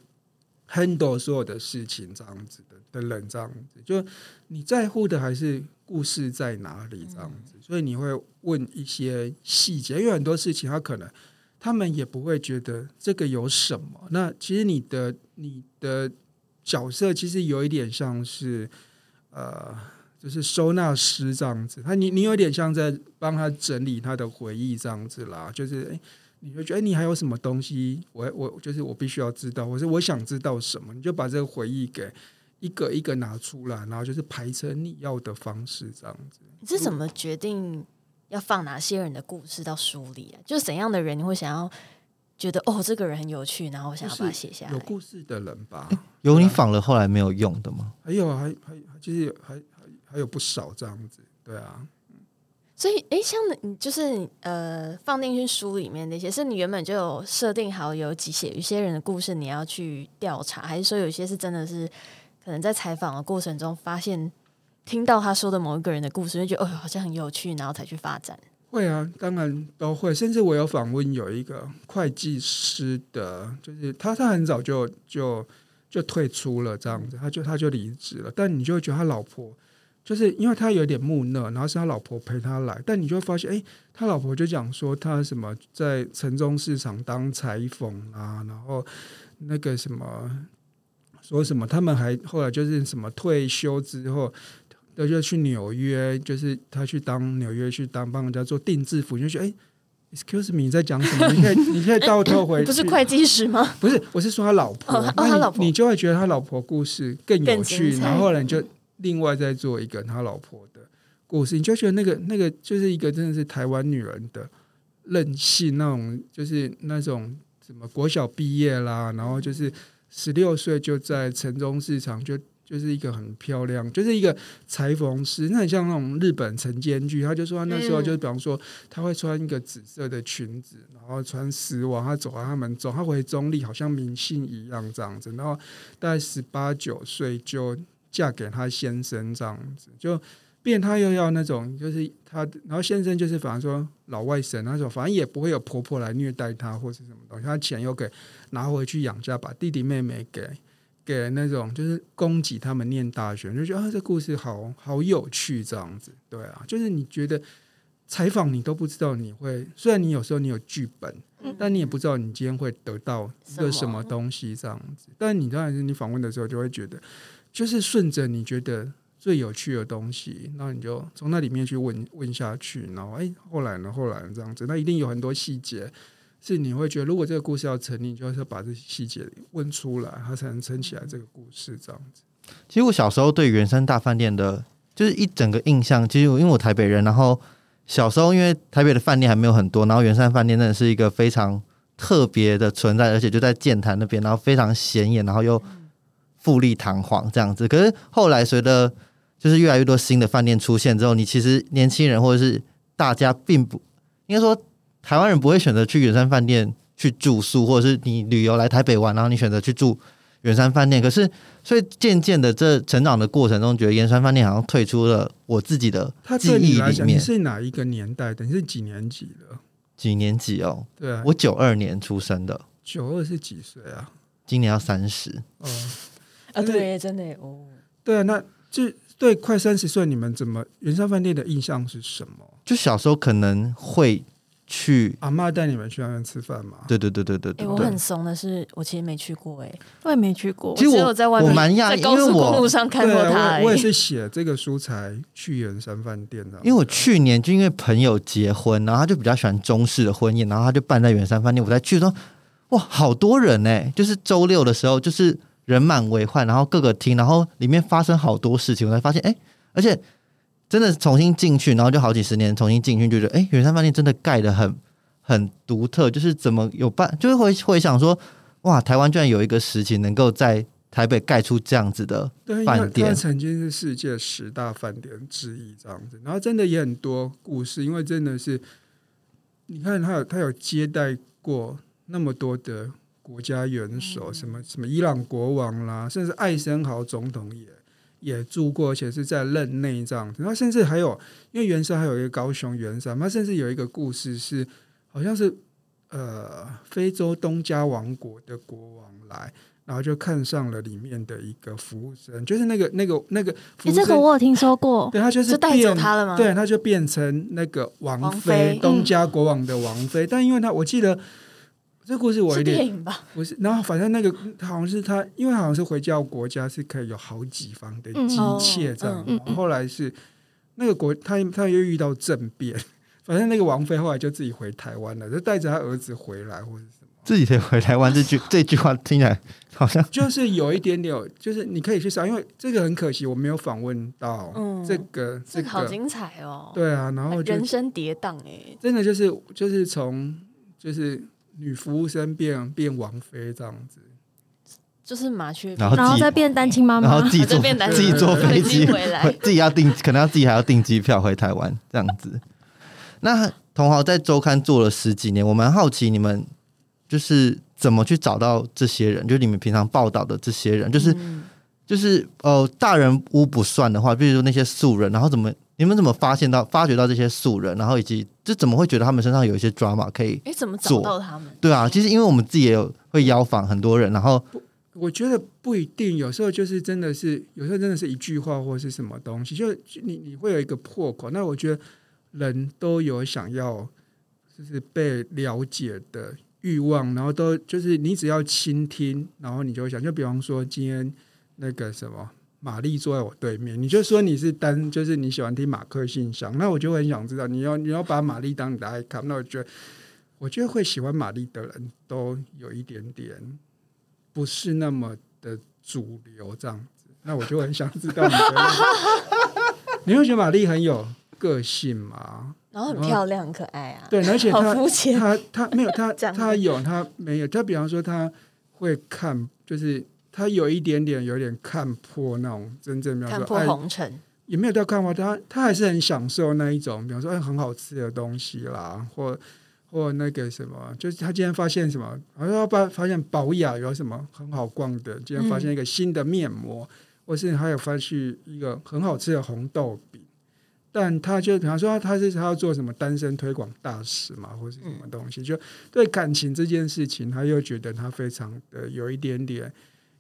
handle 所有的事情这样子的的人，这样子就你在乎的还是故事在哪里这样子，所以你会问一些细节，因为很多事情他可能。他们也不会觉得这个有什么。那其实你的你的角色其实有一点像是呃，就是收纳师这样子。他你你有点像在帮他整理他的回忆这样子啦。就是哎，你会觉得哎，你还有什么东西？我我就是我必须要知道，或是我想知道什么，你就把这个回忆给一个一个拿出来，然后就是排成你要的方式这样子。你是怎么决定？要放哪些人的故事到书里啊？就是怎样的人你会想要觉得哦，这个人很有趣，然后我想要把它写下来。有故事的人吧，有你仿了后来没有用的吗？还有，还还就是还还还有不少这样子，对啊。所以，哎，像你就是呃，放进去书里面那些，是你原本就有设定好有几写有些人的故事你要去调查，还是说有些是真的是可能在采访的过程中发现？听到他说的某一个人的故事，就觉得哦，好像很有趣，然后才去发展。会啊，当然都会。甚至我有访问有一个会计师的，就是他，他很早就就就退出了，这样子，他就他就离职了。但你就会觉得他老婆，就是因为他有点木讷，然后是他老婆陪他来。但你就会发现，哎，他老婆就讲说他什么在城中市场当裁缝啊，然后那个什么说什么，他们还后来就是什么退休之后。他就去纽约，就是他去当纽约去当帮人家做定制服，就觉得哎，excuse me，你在讲什么？你可以你可以倒退回去，[laughs] 不是会计师吗？不是，我是说他老婆。哦，他老婆，你就会觉得他老婆故事更有趣，然后呢，就另外再做一个他老婆的故事，你就觉得那个那个就是一个真的是台湾女人的任性那种，就是那种什么国小毕业啦，然后就是十六岁就在城中市场就。就是一个很漂亮，就是一个裁缝师，那很像那种日本晨间剧。他就说那时候就比方说，他会穿一个紫色的裙子，然后穿丝袜，他走到他们走，他回中立，好像明星一样这样子。然后大概十八九岁就嫁给他先生这样子，就变他又要那种，就是他，然后先生就是反正说老外甥那种，反正也不会有婆婆来虐待他或是什么东西，他钱又给拿回去养家，把弟弟妹妹给。给那种就是供给他们念大学，就觉得啊，这故事好好有趣，这样子，对啊，就是你觉得采访你都不知道你会，虽然你有时候你有剧本，但你也不知道你今天会得到一个什么东西这样子。但你当然是你访问的时候就会觉得，就是顺着你觉得最有趣的东西，那你就从那里面去问问下去，然后哎，后来呢，后来这样子，那一定有很多细节。是你会觉得，如果这个故事要成立，就要把这些细节问出来，它才能撑起来这个故事这样子。其实我小时候对圆山大饭店的，就是一整个印象，其实因为我台北人，然后小时候因为台北的饭店还没有很多，然后圆山饭店真的是一个非常特别的存在，而且就在建潭那边，然后非常显眼，然后又富丽堂皇这样子。可是后来随着就是越来越多新的饭店出现之后，你其实年轻人或者是大家并不应该说。台湾人不会选择去远山饭店去住宿，或者是你旅游来台北玩，然后你选择去住远山饭店。可是，所以渐渐的，这成长的过程中，觉得圆山饭店好像退出了我自己的记忆里面。你是哪一个年代的？你是几年级的？几年级哦？对啊，我九二年出生的。九二是几岁啊？今年要三十。哦，啊，对，真的哦。对啊，那这对快三十岁你们怎么圆山饭店的印象是什么？就小时候可能会去，阿妈带你们去那边吃饭嘛？对对对对对哎、对对我很。怂的是，我其实没去过、哎，我也没去过其。实只我有在外面我蛮讶异，因在高速公为我路上看对过他。我我也是写这个书才去圆山饭店的。因为我去年就因为朋友结婚，然后他就比较喜欢中式的婚宴，然后他就办在圆山饭店，我才去说，哇，好多人呢、就是周六的时候，就是人满为患，然后各个厅，然后里面发生好多事情，我才发现，哎、而且真的重新进去，然后就好几十年重新进去，就觉得，哎、圆山饭店真的盖的很很独特，就是怎么有办，就是会会想说，哇，台湾居然有一个时期能够在台北盖出这样子的，饭店。它曾经是世界十大饭店之一这样子，然后真的也很多故事，因为真的是，你看他有他有接待过那么多的国家元首，什么什么伊朗国王啦，甚至艾森豪总统也也住过，而且是在任内这样子。他甚至还有，因为元山还有一个高雄元山，他甚至有一个故事是，好像是呃非洲东加王国的国王来。然后就看上了里面的一个服务生，就是那个那个那个服哎，务生，这个我有听说过。对他就是就带走他了吗对，他就变成那个王王妃，妃东家国王的王妃。但因为他，我记得这故事我有是点电影吧？不是，然后反正那个好像是他，因为好像是回教国家是可以有好几方的嗯姬妾这样，嗯嗯然后后来是那个国他他又遇到政变，[laughs] 反正那个王妃后来就自己回台湾了，就带着他儿子回来或者什么。自己得回台湾这句 [laughs] 这句话听起来好像就是有一点点，就是你可以去找，因为这个很可惜，我没有访问到嗯这个、这这个，好精彩哦！对啊，然后人生跌宕哎，真的就是就是从就是女服务生变变王妃这样子，就是麻雀，然后再变单亲妈妈。然后，自己坐自己坐飞机飞机。回来。自己要订，可能要自己还要订机票回台湾这样子。那同豪在周刊做了十几年，我蛮好奇你们就是怎么去找到这些人，就是你们平常报道的这些人，就是、嗯。就是呃大人屋不算的话，比如说那些素人，然后怎么你们怎么发现到发掘到这些素人，然后以及这怎么会觉得他们身上有一些 drama 可以哎，怎么找到他们？对啊，其实因为我们自己也有会邀访很多人，然后我觉得不一定，有时候就是真的是，有时候真的是一句话或是什么东西，就就你你会有一个破口。那我觉得人都有想要就是被了解的欲望，然后都就是你只要倾听，然后你就会想，就比方说今天那个什么。玛丽坐在我对面，你就说你是单，就是你喜欢听马克信箱，那我就很想知道，你要你要把玛丽当你的 icon，那我觉得，我觉得会喜欢玛丽的人都有一点点不是那么的主流这样子，那我就很想知道你的那个，[laughs] 你会觉得玛丽很有个性吗？然后很漂亮，很可爱啊。对，而且好她她她没有她她有她没有，她 [laughs] 比方说她会看，就是她有一点点有点看破那种真正，比方看破红尘，也没有到看破，他他还是很享受那一种，比方说哎很好吃的东西啦，或或那个什么，就是他今天发现什么，好像发发现宝雅有什么很好逛的，今天发现一个新的面膜，或是还有发现一个很好吃的红豆饼。但他就比方说他是他要做什么单身推广大使嘛，或是什么东西，就对感情这件事情，他又觉得他非常的有一点点，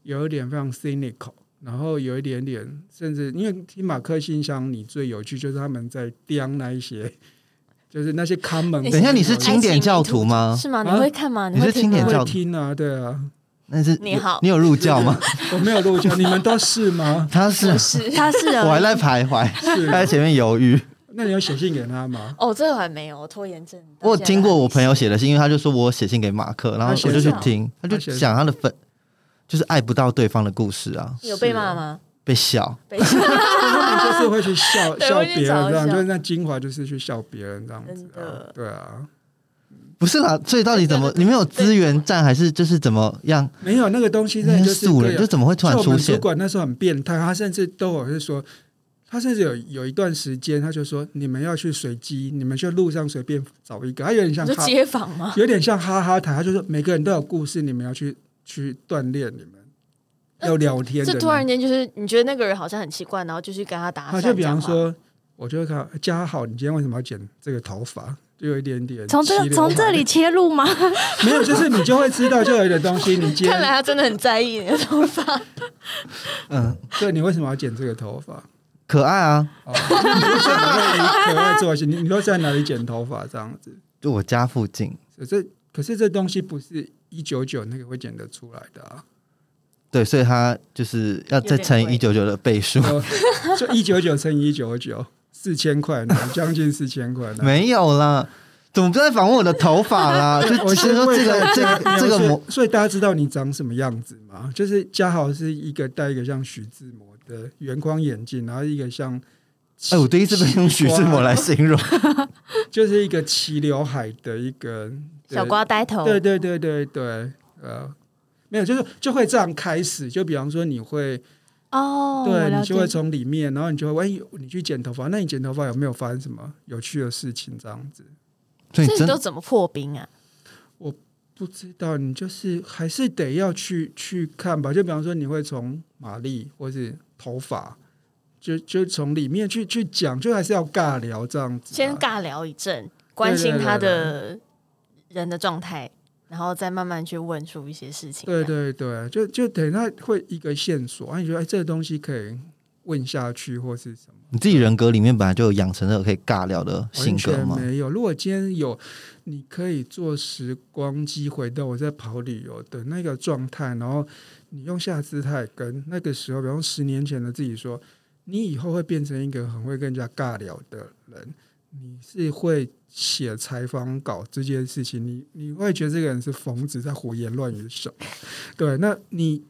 有一点非常 cynical，然后有一点点，甚至因为听马克信箱，你最有趣就是他们在刁那一些，[laughs] 就是那些 common。等一下你是经典教徒吗？是吗？你啊会看吗？你是会听吗经典教徒听啊，对啊，那是你好你有入教吗？[laughs] 我没有入教，你们都是吗？[laughs] 他是，是他是我还，在徘徊，是他在前面犹豫。那你有写信给他吗？哦，这个还没有，我拖延症。我有听过我朋友，写的信，因为他就说我写信给马克，然后我就去听，他就讲他的粉，就是爱不到对方的故事啊，有被骂吗？被笑。被他们就是会去笑 [laughs] 笑别人，这样就是那精华就是去笑别人这样子啊对啊，不是啦，所以到底怎么？你们有资源站还是就是怎么样？没有那个东西，那就是素人就怎么会突然出现？管那时候很变态，他甚至都有是说，他甚至有有一段时间，他就说你们要去随机，你们去路上随便找一个，他有点像街访吗？有点像哈哈台，他就说每个人都有故事，你们要去去锻炼，你们要聊天的。这突然间就是你觉得那个人好像很奇怪，然后就去跟他搭讪。他就比方，说，我就会看嘉好，你今天为什么要剪这个头发？就有一点点从这从这里切入吗？[laughs] 没有，就是你就会知道，就有一点东西，你今天 [laughs] 看来他真的很在意你的头发。嗯，对，你为什么要剪这个头发？可爱啊，哦，你为什么会以可爱做些？你你都在哪里剪头发这样子？就我家附近。这可是这东西不是一九九那个会剪得出来的啊，对，所以它就是要再乘以一九九的倍数。哦就一九九乘以一九九，四千块呢，将近四千块呢。[laughs] 没有啦，怎么不在访问我的头发啦？[laughs] 就我先说这个这个这个模，所以大家知道你长什么样子吗？就是嘉豪是一个戴一个像徐志摩的圆框眼镜，然后一个像哎，我第一次被用徐志摩来形容。[laughs] 就是一个齐刘海的一个小。瓜呆头，对对对对对，呃，没有，就是就会这样开始。就比方说，你会哦，我对你就会。从里面，然后你就会，哎，你去剪头发，那你剪头发有没有发生什么有趣的事情？这样子所以真所以你都怎么破冰啊？我不知道，你就是还是得要去去看吧。就比方说，你会从玛丽或是头发，就就从里面去去讲，就还是要尬聊这样子啊、先尬聊一阵，关心他的人的状态，然后再慢慢去问出一些事情。对，对对，就就等他会一个线索，啊，你觉得哎，这个东西可以问下去，或是什么？你自己人格里面本来就有养成那个可以尬聊的性格吗？没有。如果今天有，你可以坐时光机回到我在跑旅游的那个状态，然后你用下姿态跟那个时候，比方十年前的自己说，你以后会变成一个很会跟人家尬聊的人，你是会写采访稿这件事情，你你会觉得这个人是疯子，在胡言乱语什么？对，那你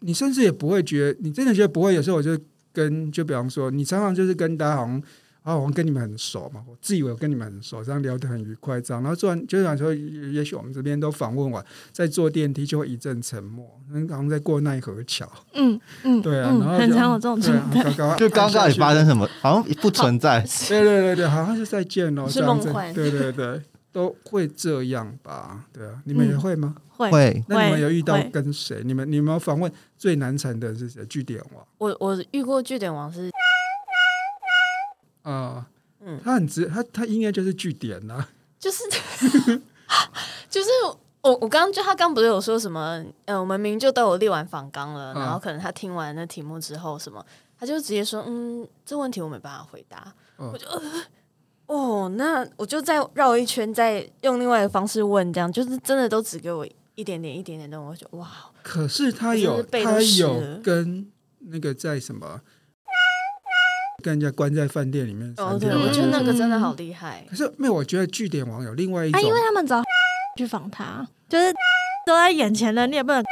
你甚至也不会觉得，你真的觉得不会。有时候我就跟，就比方说，你常常就是跟大家好像。啊，我跟你们很熟嘛，我自以为我跟你们很熟，这样聊得很愉快，这样，然后做完就想说，也也许我们这边都访问完，再坐电梯就会一阵沉默，嗯，好像在过奈何桥，嗯嗯，对啊，嗯然后就很常有这种状态。刚刚就刚刚底发生什么，好像不存在。对对对对，好像是再见喽，是这样子梦幻对对对，都会这样吧？对啊，你们也嗯会吗？会会那你们有遇到跟谁？你们你们有访问最难缠的是谁？据点王我我遇过据点王是，啊，嗯。他很直，他他应该就是据点呐、就是 [laughs] 就是我我刚刚就他刚不是有说什么，呃，我们明明就都有列完访纲了，嗯。然后可能他听完那题目之后什么，他就直接说，嗯，这问题我没办法回答，嗯。我就。呃哦，那我就再绕一圈，再用另外一个方式问，这样就是真的都只给我一点点、一点点的，我就哇，可是他有他有跟那个在什么跟人家关在饭店里面哦，对，我觉得那个真的嗯好厉害，可是没有，我觉得据点王有另外一啊，种因为他们找去访他，就是都在眼前的，你也不能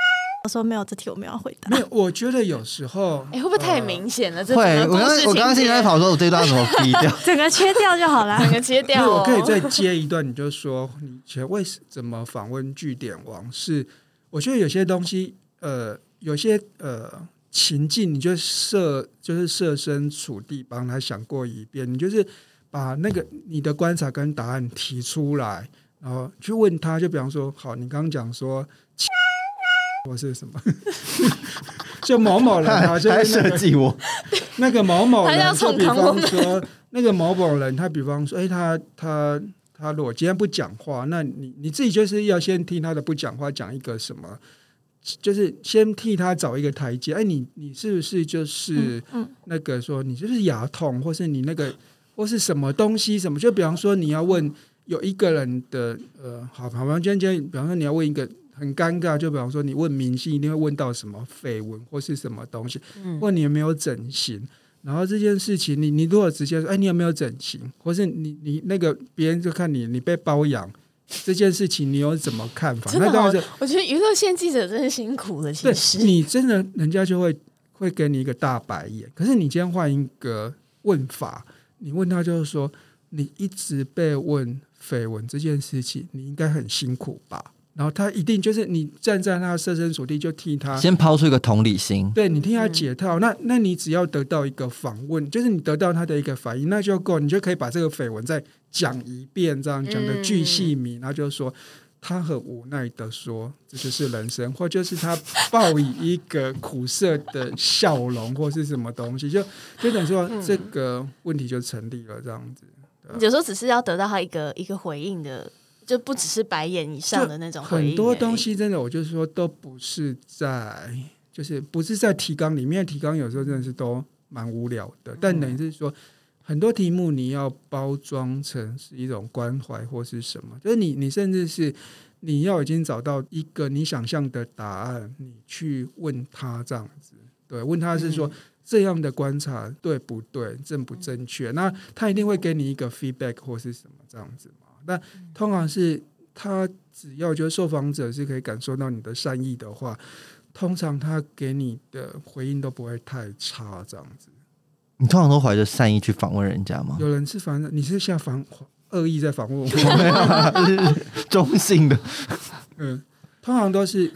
我说没有这题我们要回答没。有，我觉得有时候哎、会不会太明显了？这会，整个我刚我刚刚现在在跑说，我这段要怎么逼掉？整个切掉就好了。整个切掉哦。我可以再接一段，你就说你以前为什么访问据点王是？我觉得有些东西，呃，有些呃情境，你就设就是设身处地帮他想过一遍，你就是把那个你的观察跟答案提出来，然后去问他。就比方说，好，你刚刚讲说。[laughs] 我是什么？就某某人啊，就还是那个设计我，那个某某人，就比方说那个某某人，他比方说，哎、他他他如果今天不讲话，那你你自己就是要先听他的不讲话，讲一个什么，就是先替他找一个台阶。哎、你你是不是就是嗯那个说你就是牙痛，或是你那个或是什么东西什么？就比方说你要问有一个人的呃，好，好吧，今天今天，比方说你要问一个。很尴尬，就比方说你问明星，一定会问到什么绯闻或是什么东西，嗯问你有没有整形，然后这件事情，你你如果直接说，哎，你有没有整形，或是你你那个别人就看你你被包养这件事情，你有怎么看法？那当然是，我觉得娱乐线记者真是辛苦了。其实，你真的人家就会会给你一个大白眼。可是你今天换一个问法，你问他就是说，你一直被问绯闻这件事情，你应该很辛苦吧？然后他一定就是你站在他设身处地，就替他先抛出一个同理心。对你替他解套，那那你只要得到一个访问，就是你得到他的一个反应，那就够，你就可以把这个绯闻再讲一遍，这样讲的巨细靡，然后就说他很无奈的说，这就是人生，或就是他报以一个苦涩的笑容，或是什么东西，就就等于说这个问题就成立了，这样子。有时候只是要得到他一个一个回应的，就不只是白眼以上的那种。很多东西真的，我就是说都不是在，就是不是在提纲里面，提纲有时候真的是都蛮无聊的，但等于是说。很多题目你要包装成是一种关怀或是什么，就是你你甚至是你要已经找到一个你想象的答案，你去问他这样子，对，问他是说这样的观察对不对，正不正确？那他一定会给你一个 feedback 或是什么这样子嘛？但通常是他只要觉得受访者是可以感受到你的善意的话，通常他给你的回应都不会太差这样子。你通常都怀着善意去访问人家吗？有人是反正你是像访恶意在访问我，[laughs] 没有啊，是中性的。[laughs] 嗯，通常都是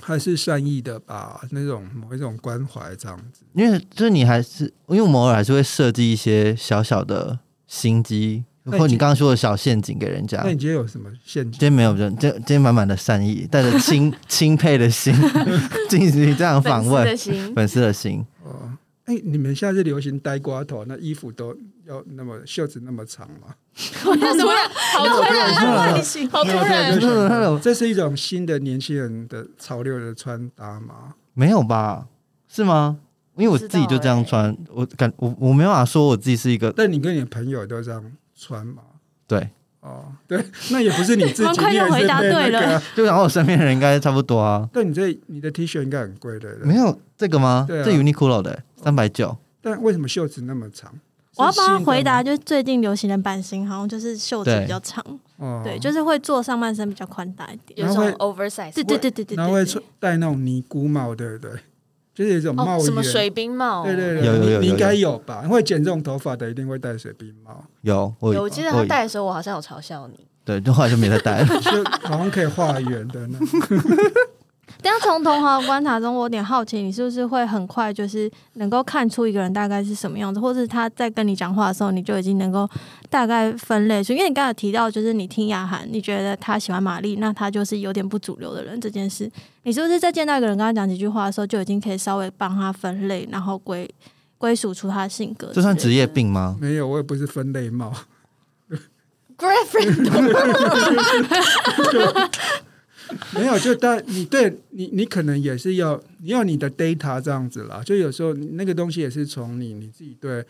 还是善意的吧，那种某一种关怀这样子。因为就是你还是，因为我们偶尔还是会设计一些小小的心机，或你刚刚说的小陷阱给人家那。你今天有什么陷阱？今天没有，今今今天满满的善意，带着钦 [laughs] 钦佩的心 [laughs] 进行这样粉丝访问的心，粉丝的心。哦，哎，你们现在是流行呆瓜头，那衣服都要那么袖子那么长吗？[laughs] 为什么好突然啊？好突然！就是这是一种新的年轻人的潮流的穿搭吗？没有吧？是吗？因为我自己就这样穿，我感我我没办法说我自己是一个但你跟你的朋友都这样穿嘛？对，哦，对，那也不是你自己，[laughs] 蛮快就回答对了个。[laughs] 就然后我身边的人应该差不多啊。对，你这你的 T 恤应该很贵的，没有这个吗？对啊这 Uniqlo 的三百九，但为什么袖子那么长？我要帮他回答，就是最近流行的版型，好像就是袖子比较长，哦，对，就是会做上半身比较宽大一点。有种 oversize，对对对对对然后会穿戴那种尼姑帽，对不对？就是有一种帽哦，什么水冰帽？对对对，有有有有你你应该有有吧？会剪这种头发的一定会戴水冰帽，有我有，我记得他戴的时候，我好像有嘲笑你。对，就后来就没再戴了。[laughs] 就好像可以画圆的那种。但从同行的观察中，我有点好奇，你是不是会很快就是能够看出一个人大概是什么样子，或是他在跟你讲话的时候，你就已经能够大概分类出？因为你刚才提到，就是你听雅涵，你觉得他喜欢玛丽，那他就是有点不主流的人这件事，你是不是在见到一个人跟他讲几句话的时候，就已经可以稍微帮他分类，然后归归属出他的性格？这算职业？病吗？没有，我也不是分类帽。Griffin，[laughs] [laughs] [laughs] 没有，就但你对你你可能也是要你要你的 data 这样子啦，就有时候那个东西也是从你你自己对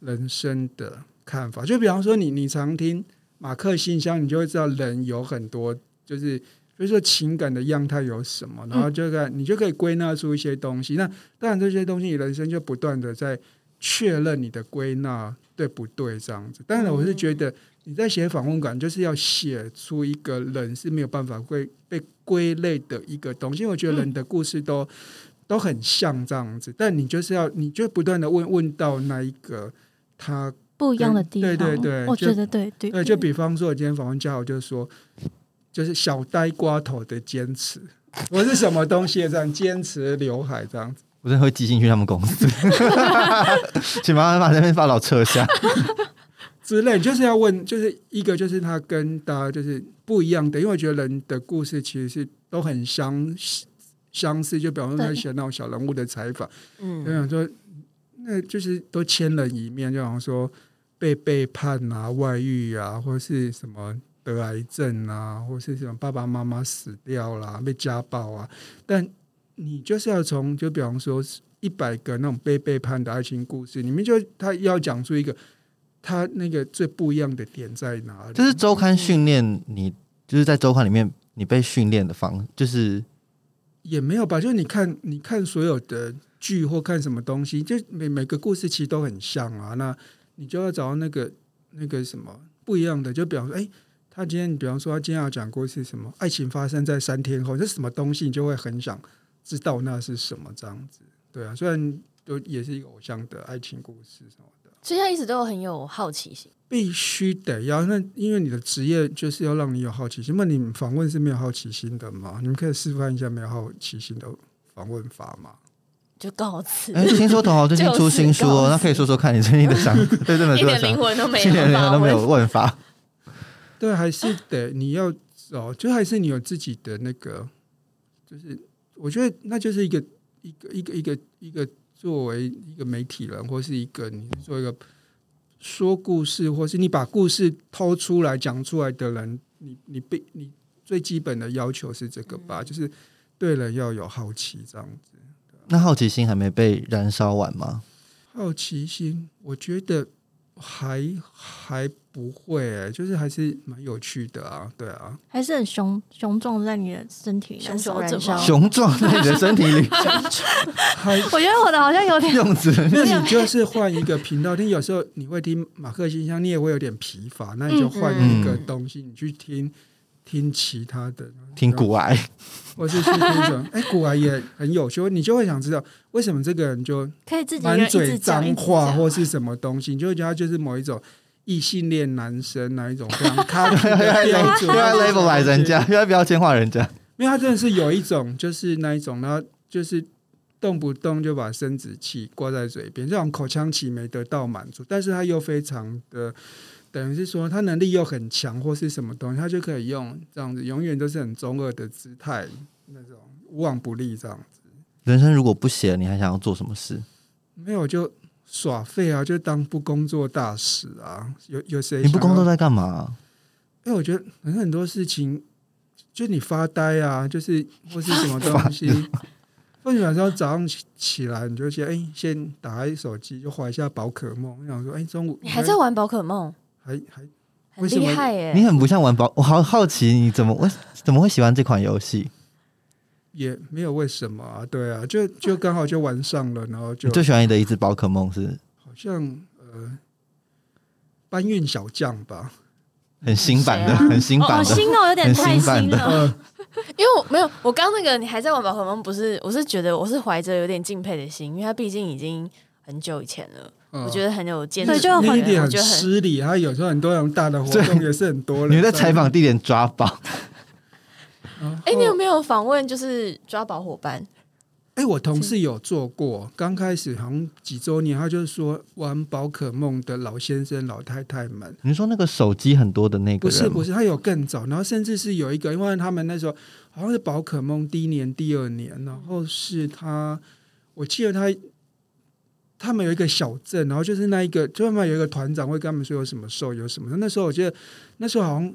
人生的看法。就比方说你你常听马克信箱，你就会知道人有很多就是比如说情感的样态有什么，然后就在你就可以归纳出一些东西。那当然这些东西你人生就不断的在确认你的归纳对不对这样子。当然我是觉得。你在写访问感，就是要写出一个人是没有办法会被归类的一个东西。因为我觉得人的故事都、都很像这样子，但你就是要，你就不断的问问到那一个他，不一样的地方，对对对我觉得对对对，就比方说，我今天访问嘉豪，就是说，就是小呆瓜头的坚持，我是什么东西这样坚持刘海这样子。我真的会寄信去他们公司，[laughs] 请麻烦把那边发稿撤下。之类，就是要问，就是一个就是他跟大家就是不一样的，因为我觉得人的故事其实是都很相相似，就比方说他写那种小人物的采访，就嗯，想说，那就是都千人一面，就好像说被背叛啊、外遇啊，或是什么得癌症啊，或是什么爸爸妈妈死掉啦、被家暴啊，但你就是要从就比方说一百个那种被背叛的爱情故事里面，就他要讲出一个他那个最不一样的点在哪里？就是周刊训练你，就是在周刊里面你被训练的方，就是也没有吧，就是你看，你看所有的剧或看什么东西，就每每个故事其实都很像啊。那你就要找到那个那个什么不一样的，就比方说，哎，他今天，比方说他今天要讲故事什么，爱情发生在三天后，这是什么东西，你就会很想知道那是什么这样子。对啊，虽然都也是一个偶像的爱情故事什么的，所以他一直都很有好奇心。必须得要那，因为你的职业就是要让你有好奇心。那你们访问是没有好奇心的吗？你们可以示范一下没有好奇心的访问法吗？就告辞，哎，听说同豪最近出新书哦，那可以说说看你最近的想 [laughs] 对这本一书的想点灵魂都没一点有，灵魂都没有问法。对，还是得你要哦，就还是你有自己的那个，就是我觉得那就是一个一个一个一个一个作为一个媒体人，或是一个你是做一个说故事，或是你把故事掏出来讲出来的人，你你被你最基本的要求是这个吧，就是对人要有好奇这样子。那好奇心还没被燃烧完吗？好奇心，我觉得还还不会、欸，就是还是蛮有趣的啊，对啊。还是很雄雄壮在你的身体里熊熊烧着燃烧。吗？雄壮在你的身体里，[laughs] 还我觉得我的好像有点用词。那你就是换一个频道听，有时候你会听马克信箱，你也会有点疲乏，那你就换一个东西，你去听听其他的，听古癌，或是去听什么，哎，古癌也很有趣，你就会想知道为什么这个人就可以自己满嘴脏话或是什么东西，你就会觉得他就是某一种异性恋男生那一种非常 [laughs] 咖啡的标准，又要 label 来人家，又要标签化人家。因为他真的是有一种就是那一种，然后就是动不动就把生殖器挂在嘴边，这种口腔期没得到满足，但是他又非常的。等于是说，他能力又很强，或是什么东西，他就可以用这样子，永远都是很中二的姿态，那种无往不利这样子。人生如果不写，你还想要做什么事？没有就耍废啊，就当不工作大使啊。有有谁你不工作？在干嘛？因为我觉得很很多事情，就你发呆啊，就是或是什么东西。[laughs] 或者晚上早上起起来，你就先哎、先打开手机，就划一下宝可梦。我想说，哎、中午你还在玩宝可梦，还还很为什么厉害耶！你很不像玩宝，我好好奇你怎么为怎么会喜欢这款游戏？也没有为什么啊？对啊，就就刚好就玩上了，然后就你最喜欢的一只宝可梦是好像呃搬运小将吧。很新版的，啊很新哦，版的。新哦，有点太新版的新了。呃，因为我没有，我刚那个你还在玩宝可梦，不是？我是觉得我是怀着有点敬佩的心，因为它毕竟已经很久以前了，呃我觉得很有坚持。对就很那一点很失礼，他有时候很多种大的活动也是很多人。你在采访地点抓宝，哎、你有没有访问就是抓宝伙伴？哎、我同事有做过，刚开始好像几周年，他就是说玩宝可梦的老先生、老太太们，你说那个手机很多的那个不是不是，他有更早，然后甚至是有一个，因为他们那时候好像是宝可梦第一年、第二年，然后是他，我记得他。他们有一个小镇，然后就是那一个，就他们有一个团长会跟他们说有什么兽有什么。那时候我记得，那时候好像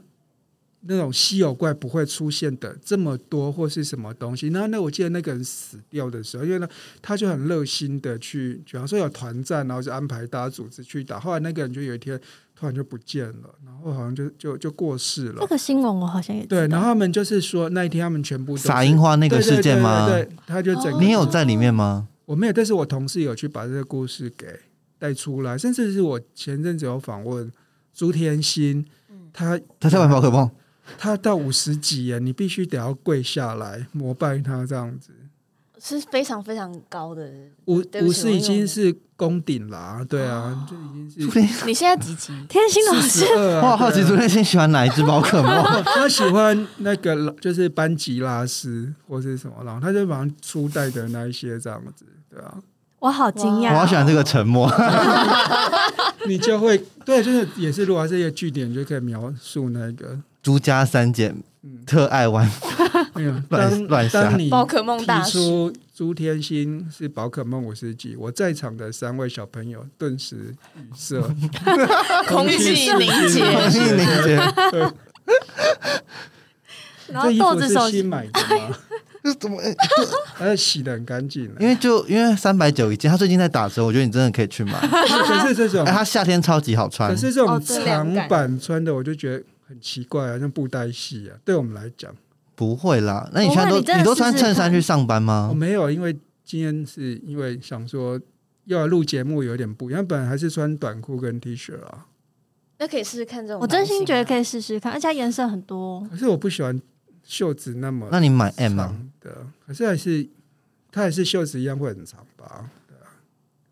那种稀有怪不会出现的这么多，或是什么东西。然后那我记得那个人死掉的时候，因为呢，他就很热心的去，比方说有团战，然后就安排大家组织去打。后来那个人就有一天突然就不见了，然后好像就就就过世了这。个新闻我好像也对，然后他们就是说那一天他们全部撒樱花那个事件吗？对对对，他就整个你有在里面吗？我没有，但是我同事有去把这个故事给带出来，甚至是我前阵子有访问朱天心，他他在玩宝可梦，他到五十几耶，你必须得要跪下来膜拜他这样子。是非常非常高的。五五十已经是宫顶啦，对啊，就已经是你现在几级？天心老师。我好好奇朱天心喜欢哪一只宝可梦？[laughs] 他喜欢那个就是班吉拉斯或是什么，然后他就把初代的那一些这样子，对啊，我好惊讶哦，好喜欢这个沉默。[laughs] 你就会对，就是也是，如果这些据点，你就可以描述那个，朱家三姐嗯，特爱玩，[laughs] 乱当乱下当你宝可梦大提师，朱天心是宝可梦五十级，我在场的三位小朋友顿时语塞，[laughs] 空气凝结空结。气凝结 [laughs] 然后衣服是豆子手新买的吗？这怎么？哎而且洗的很干净。因为就因为三百九一件，他最近在打折，我觉得你真的可以去买。可是这种哎，，它夏天超级好穿可。是这种长感版穿的，我就觉得很奇怪啊，像布袋戏啊。对我们来讲，不会啦，那你现在都你都穿衬衫去上班吗我吗？没有，因为今天是因为想说要来录节目有点不一样，本来还是穿短裤跟 T 恤啊。那可以试试看这种。我真心觉得。可以试试看，而且它颜色很多。可是我不喜欢袖子那么那你买 M 的，可是还是它还是袖子一样会很长吧？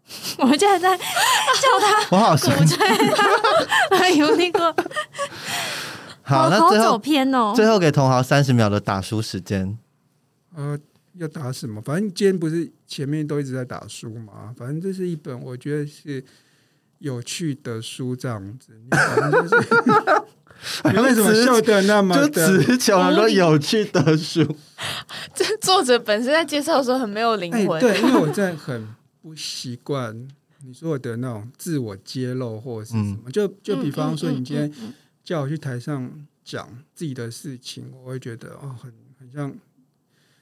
[laughs] 我们现在在 [laughs] 我好喜欢。有那个，[laughs] 好，那最后偏哦。最后给同行三十秒的打书时间。呃，要打什么？反正今天不是前面都一直在打书嘛，反正这是一本我觉得是有趣的书，这样子。你反正就是你为什么笑的那么就的？词穷了，说有趣的书。这作者本身在介绍的时候很没有灵哎，魂。对，因为我真的很不习惯你说我的那种自我揭露或者是什么，就就比方说，你今天叫我去台上讲自己的事情，我会觉得哦，很很像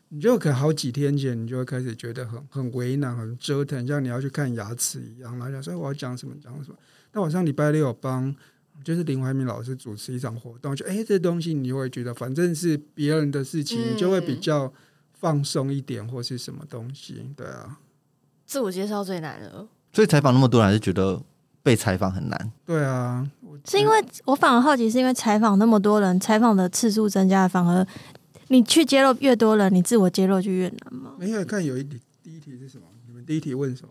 你就可能好几天前，你就会开始觉得很很为难、很折腾，像你要去看牙齿一样，然后讲说我要讲什么讲什么。那晚上礼拜六有帮就是林怀民老师主持一场活动，就哎这东西你会觉得反正是别人的事情，嗯。你就会比较放松一点，或是什么东西，对啊，自我介绍最难了。所以采访那么多人，还是觉得被采访很难。对啊，是因为我反而好奇，是因为采访那么多人，采访的次数增加，反而你去揭露越多人，你自我揭露就越难吗？没有看有一题，第一题是什么？你们第一题问什么？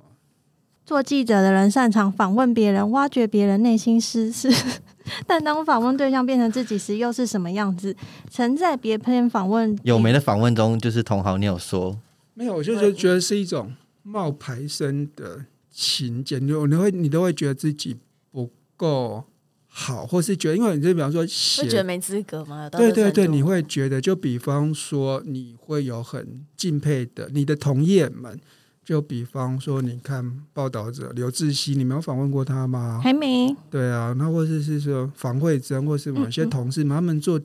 做记者的人擅长访问别人，挖掘别人内心私事，[laughs] 但当访问对象变成自己时，又是什么样子？曾在别篇访问有没的访问中，就是同行，你有说没有，我就是觉得是一种冒牌生的情节，你就你会你都会觉得自己不够好，或是觉得，因为你就比方说会觉得写，没资格吗？对对对，你会觉得，就比方说你会有很敬佩的你的同业们，就比方说你看报道者刘志熙，你没有访问过他吗？还没对啊，那或者是说房慧珍，或是某些同事们，他们做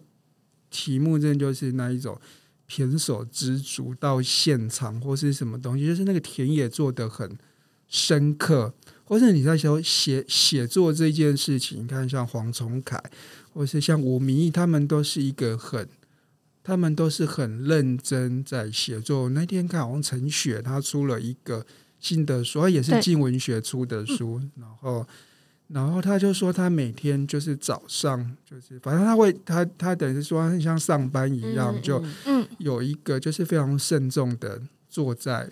题目，真的就是那一种胼手知足到现场，或是什么东西，就是那个田野做的很深刻，或是你在说写写作这件事情，你看像黄崇凯，或是像吴明义，他们都是一个很。他们都是很认真在写作。那天看好像陈雪他出了一个新的书，也是对静文学出的书，然后然后他就说，他每天就是早上，就是反正他会，他他等于是说，他像上班一样，嗯就有一个就是非常慎重的坐在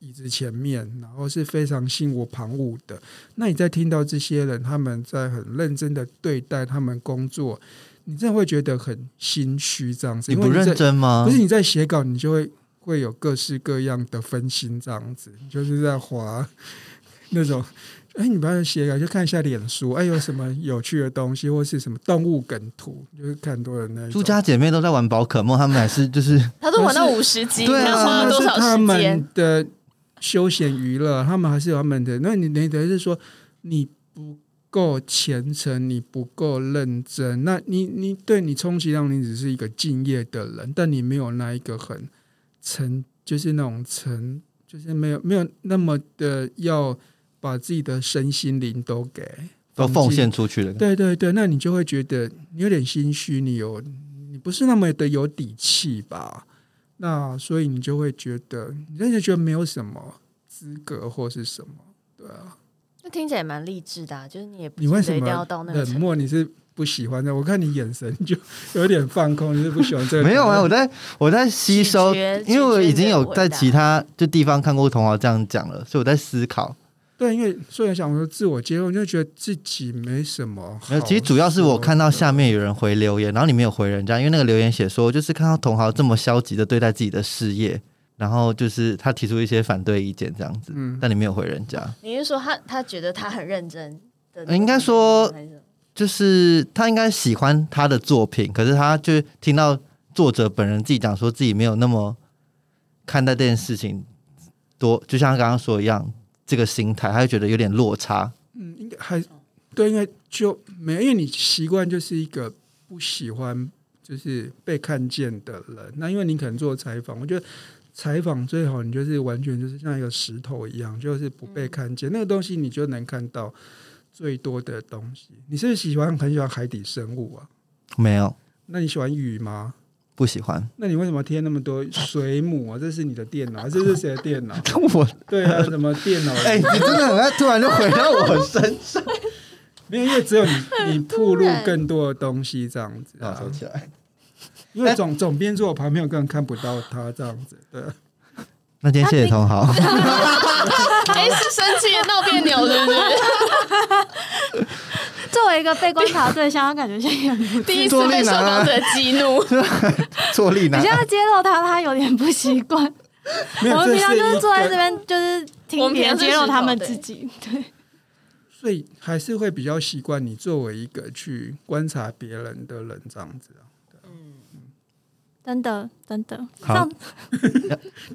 椅子前面，然后是非常心无旁骛的。那你在听到这些人他们在很认真的对待他们工作，你真的会觉得很心虚这样子。你不认真吗？不是你在写稿，你就会会有各式各样的分心，这样子，就是在划那种。哎，你不要写稿，就看一下脸书，哎，有什么有趣的东西，或是什么动物梗图，就是看多人那。朱家姐妹都在玩宝可梦，他们还是就是 [laughs] 他都玩到五十级，[laughs] 对啊花了那多少是他时间们？的休闲娱乐，他们还是有他们的。那你你等于是说你不够虔诚，你不够认真，那你你对你充其量你只是一个敬业的人，但你没有那一个很沉，就是那种沉，就是没有没有那么的要把自己的身心灵都给都奉献出去了。对对对，那你就会觉得你有点心虚，你有你不是那么的有底气吧？那所以你就会觉得，你真的觉得没有什么资格或是什么，对啊？那听起来蛮励志的、啊，就是你也不你为什么到那个。冷漠？你是不喜欢的？我看你眼神就有点放空，你是不喜欢这个？[laughs] 没有啊，我在我在吸收，因为我已经有在其他就地方看过童话这样讲了，所以我在思考。对，因为所以想说自我揭露，就觉得自己没什么没有，其实主要是我看到下面有人回留言，然后你没有回人家，因为那个留言写说，就是看到同行这么消极的对待自己的事业，然后就是他提出一些反对意见这样子，嗯但你没有回人家，你是说他他觉得他很认真的？应该说就是他应该喜欢他的作品，可是他就听到作者本人自己讲说自己没有那么看待这件事情多，就像他刚刚说一样，这个心态，他就觉得有点落差。嗯，应该还对，应该就没有，因为你习惯就是一个不喜欢就是被看见的人。那因为你可能做采访，我觉得采访最好你就是完全就是像一个石头一样，就是不被看见，那个东西你就能看到最多的东西。你是不是喜欢很喜欢海底生物啊？没有，那你喜欢鱼吗？不喜欢。那你为什么贴那么多水母啊？这是你的电脑，这是谁的电脑？[laughs] 我对啊，什么电脑？[laughs] 哎、你真的很爱突然就回到我身上。没有，因为只有你你铺露更多的东西这样子啊，啊收。起来。因为总总编坐我旁边，我根本看不到他这样子。对，那今天谢谢同好。[laughs] 哎，是生气的闹别扭，是不是？[laughs] 作为一个被观察对象，他感觉现在很不 [laughs] 第一次被受访者激怒，[laughs] 坐立难你现在揭露他，他有点不习惯。我们平常就是坐在这边，就是听别人揭露他们自己。对，所以还是会比较习惯你作为一个去观察别人的人这样子啊。真的真的。好上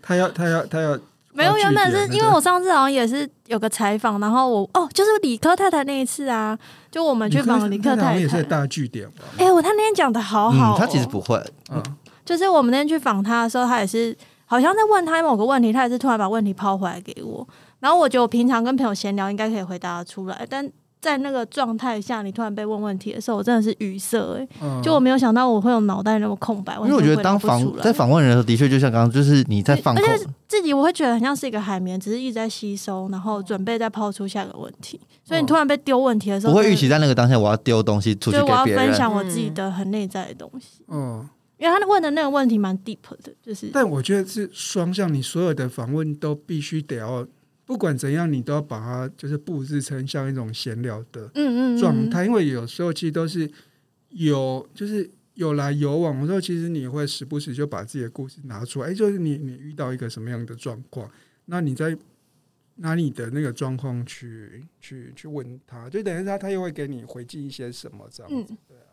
他要他要他要没有，原本是因为我上次好像也是有个采访，然后我哦，就是理科太太那一次啊，就我们去访理科太太。也是大据点吧？哎、我他那天讲的好好、哦嗯，他其实不会。嗯，就是我们那天去访他的时候，他也是好像在问他某个问题，他也是突然把问题抛回来给我。然后我觉得我平常跟朋友闲聊应该可以回答得出来，但在那个状态下，你突然被问问题的时候，我真的是语塞哎、嗯。就我没有想到我会有脑袋那么空白，因为我觉得当访在访问人的时候，的确就像刚刚，就是你在放空。而，且自己我会觉得很像是一个海绵，只是一直在吸收，然后准备再抛出下个问题。所以你突然被丢问题的时候，我会预期在那个当下我要丢东西出去就是我要。分享我自己的很内在的东西。嗯，因为他问的那个问题蛮 deep 的，就是。但我觉得是双向，你所有的访问都必须得要，不管怎样，你都要把它就是布置成像一种闲聊的嗯嗯嗯状态，因为有时候其实都是有就是有来有往，有时候其实你会时不时就把自己的故事拿出来，哎，就是你你遇到一个什么样的状况，那你在拿你的那个状况去去去问他，就等于他他又会给你回敬一些什么这样嗯。子，对啊。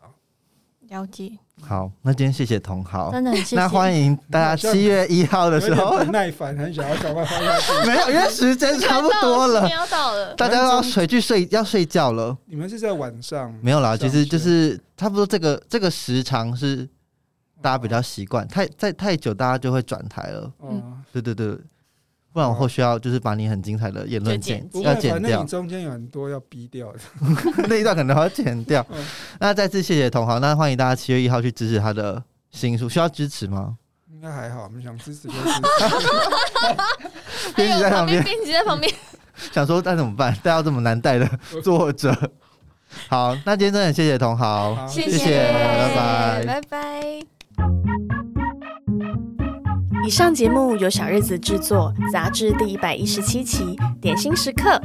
了解，好，那今天谢谢同豪，真的很谢谢。那欢迎大家七月一号的时候不，耐烦，很想要赶快放下去。没有，因为时间差不多了，要到了，大家要回去睡，要睡觉了。你们是在晚上？没有啦，其实就是差不多这个这个时长是大家比较习惯，太在太久大家就会转台了。嗯，对对对，不然我后需要就是把你很精彩的言论剪要剪掉反正你，中间有很多要逼掉的。[laughs] 那一段可能要剪掉嗯。[laughs] 那再次谢谢同行，那欢迎大家七月一号去支持他的新书，需要支持吗？应该还好，我们想支持就支持。[laughs] 编辑在旁边编辑在旁边，想说那怎么办？带到这么难带的作者。好，那今天真的很谢谢同行，好谢谢拜拜拜拜。以上节目由小日子制作，杂志第一百一十七期，点心时刻。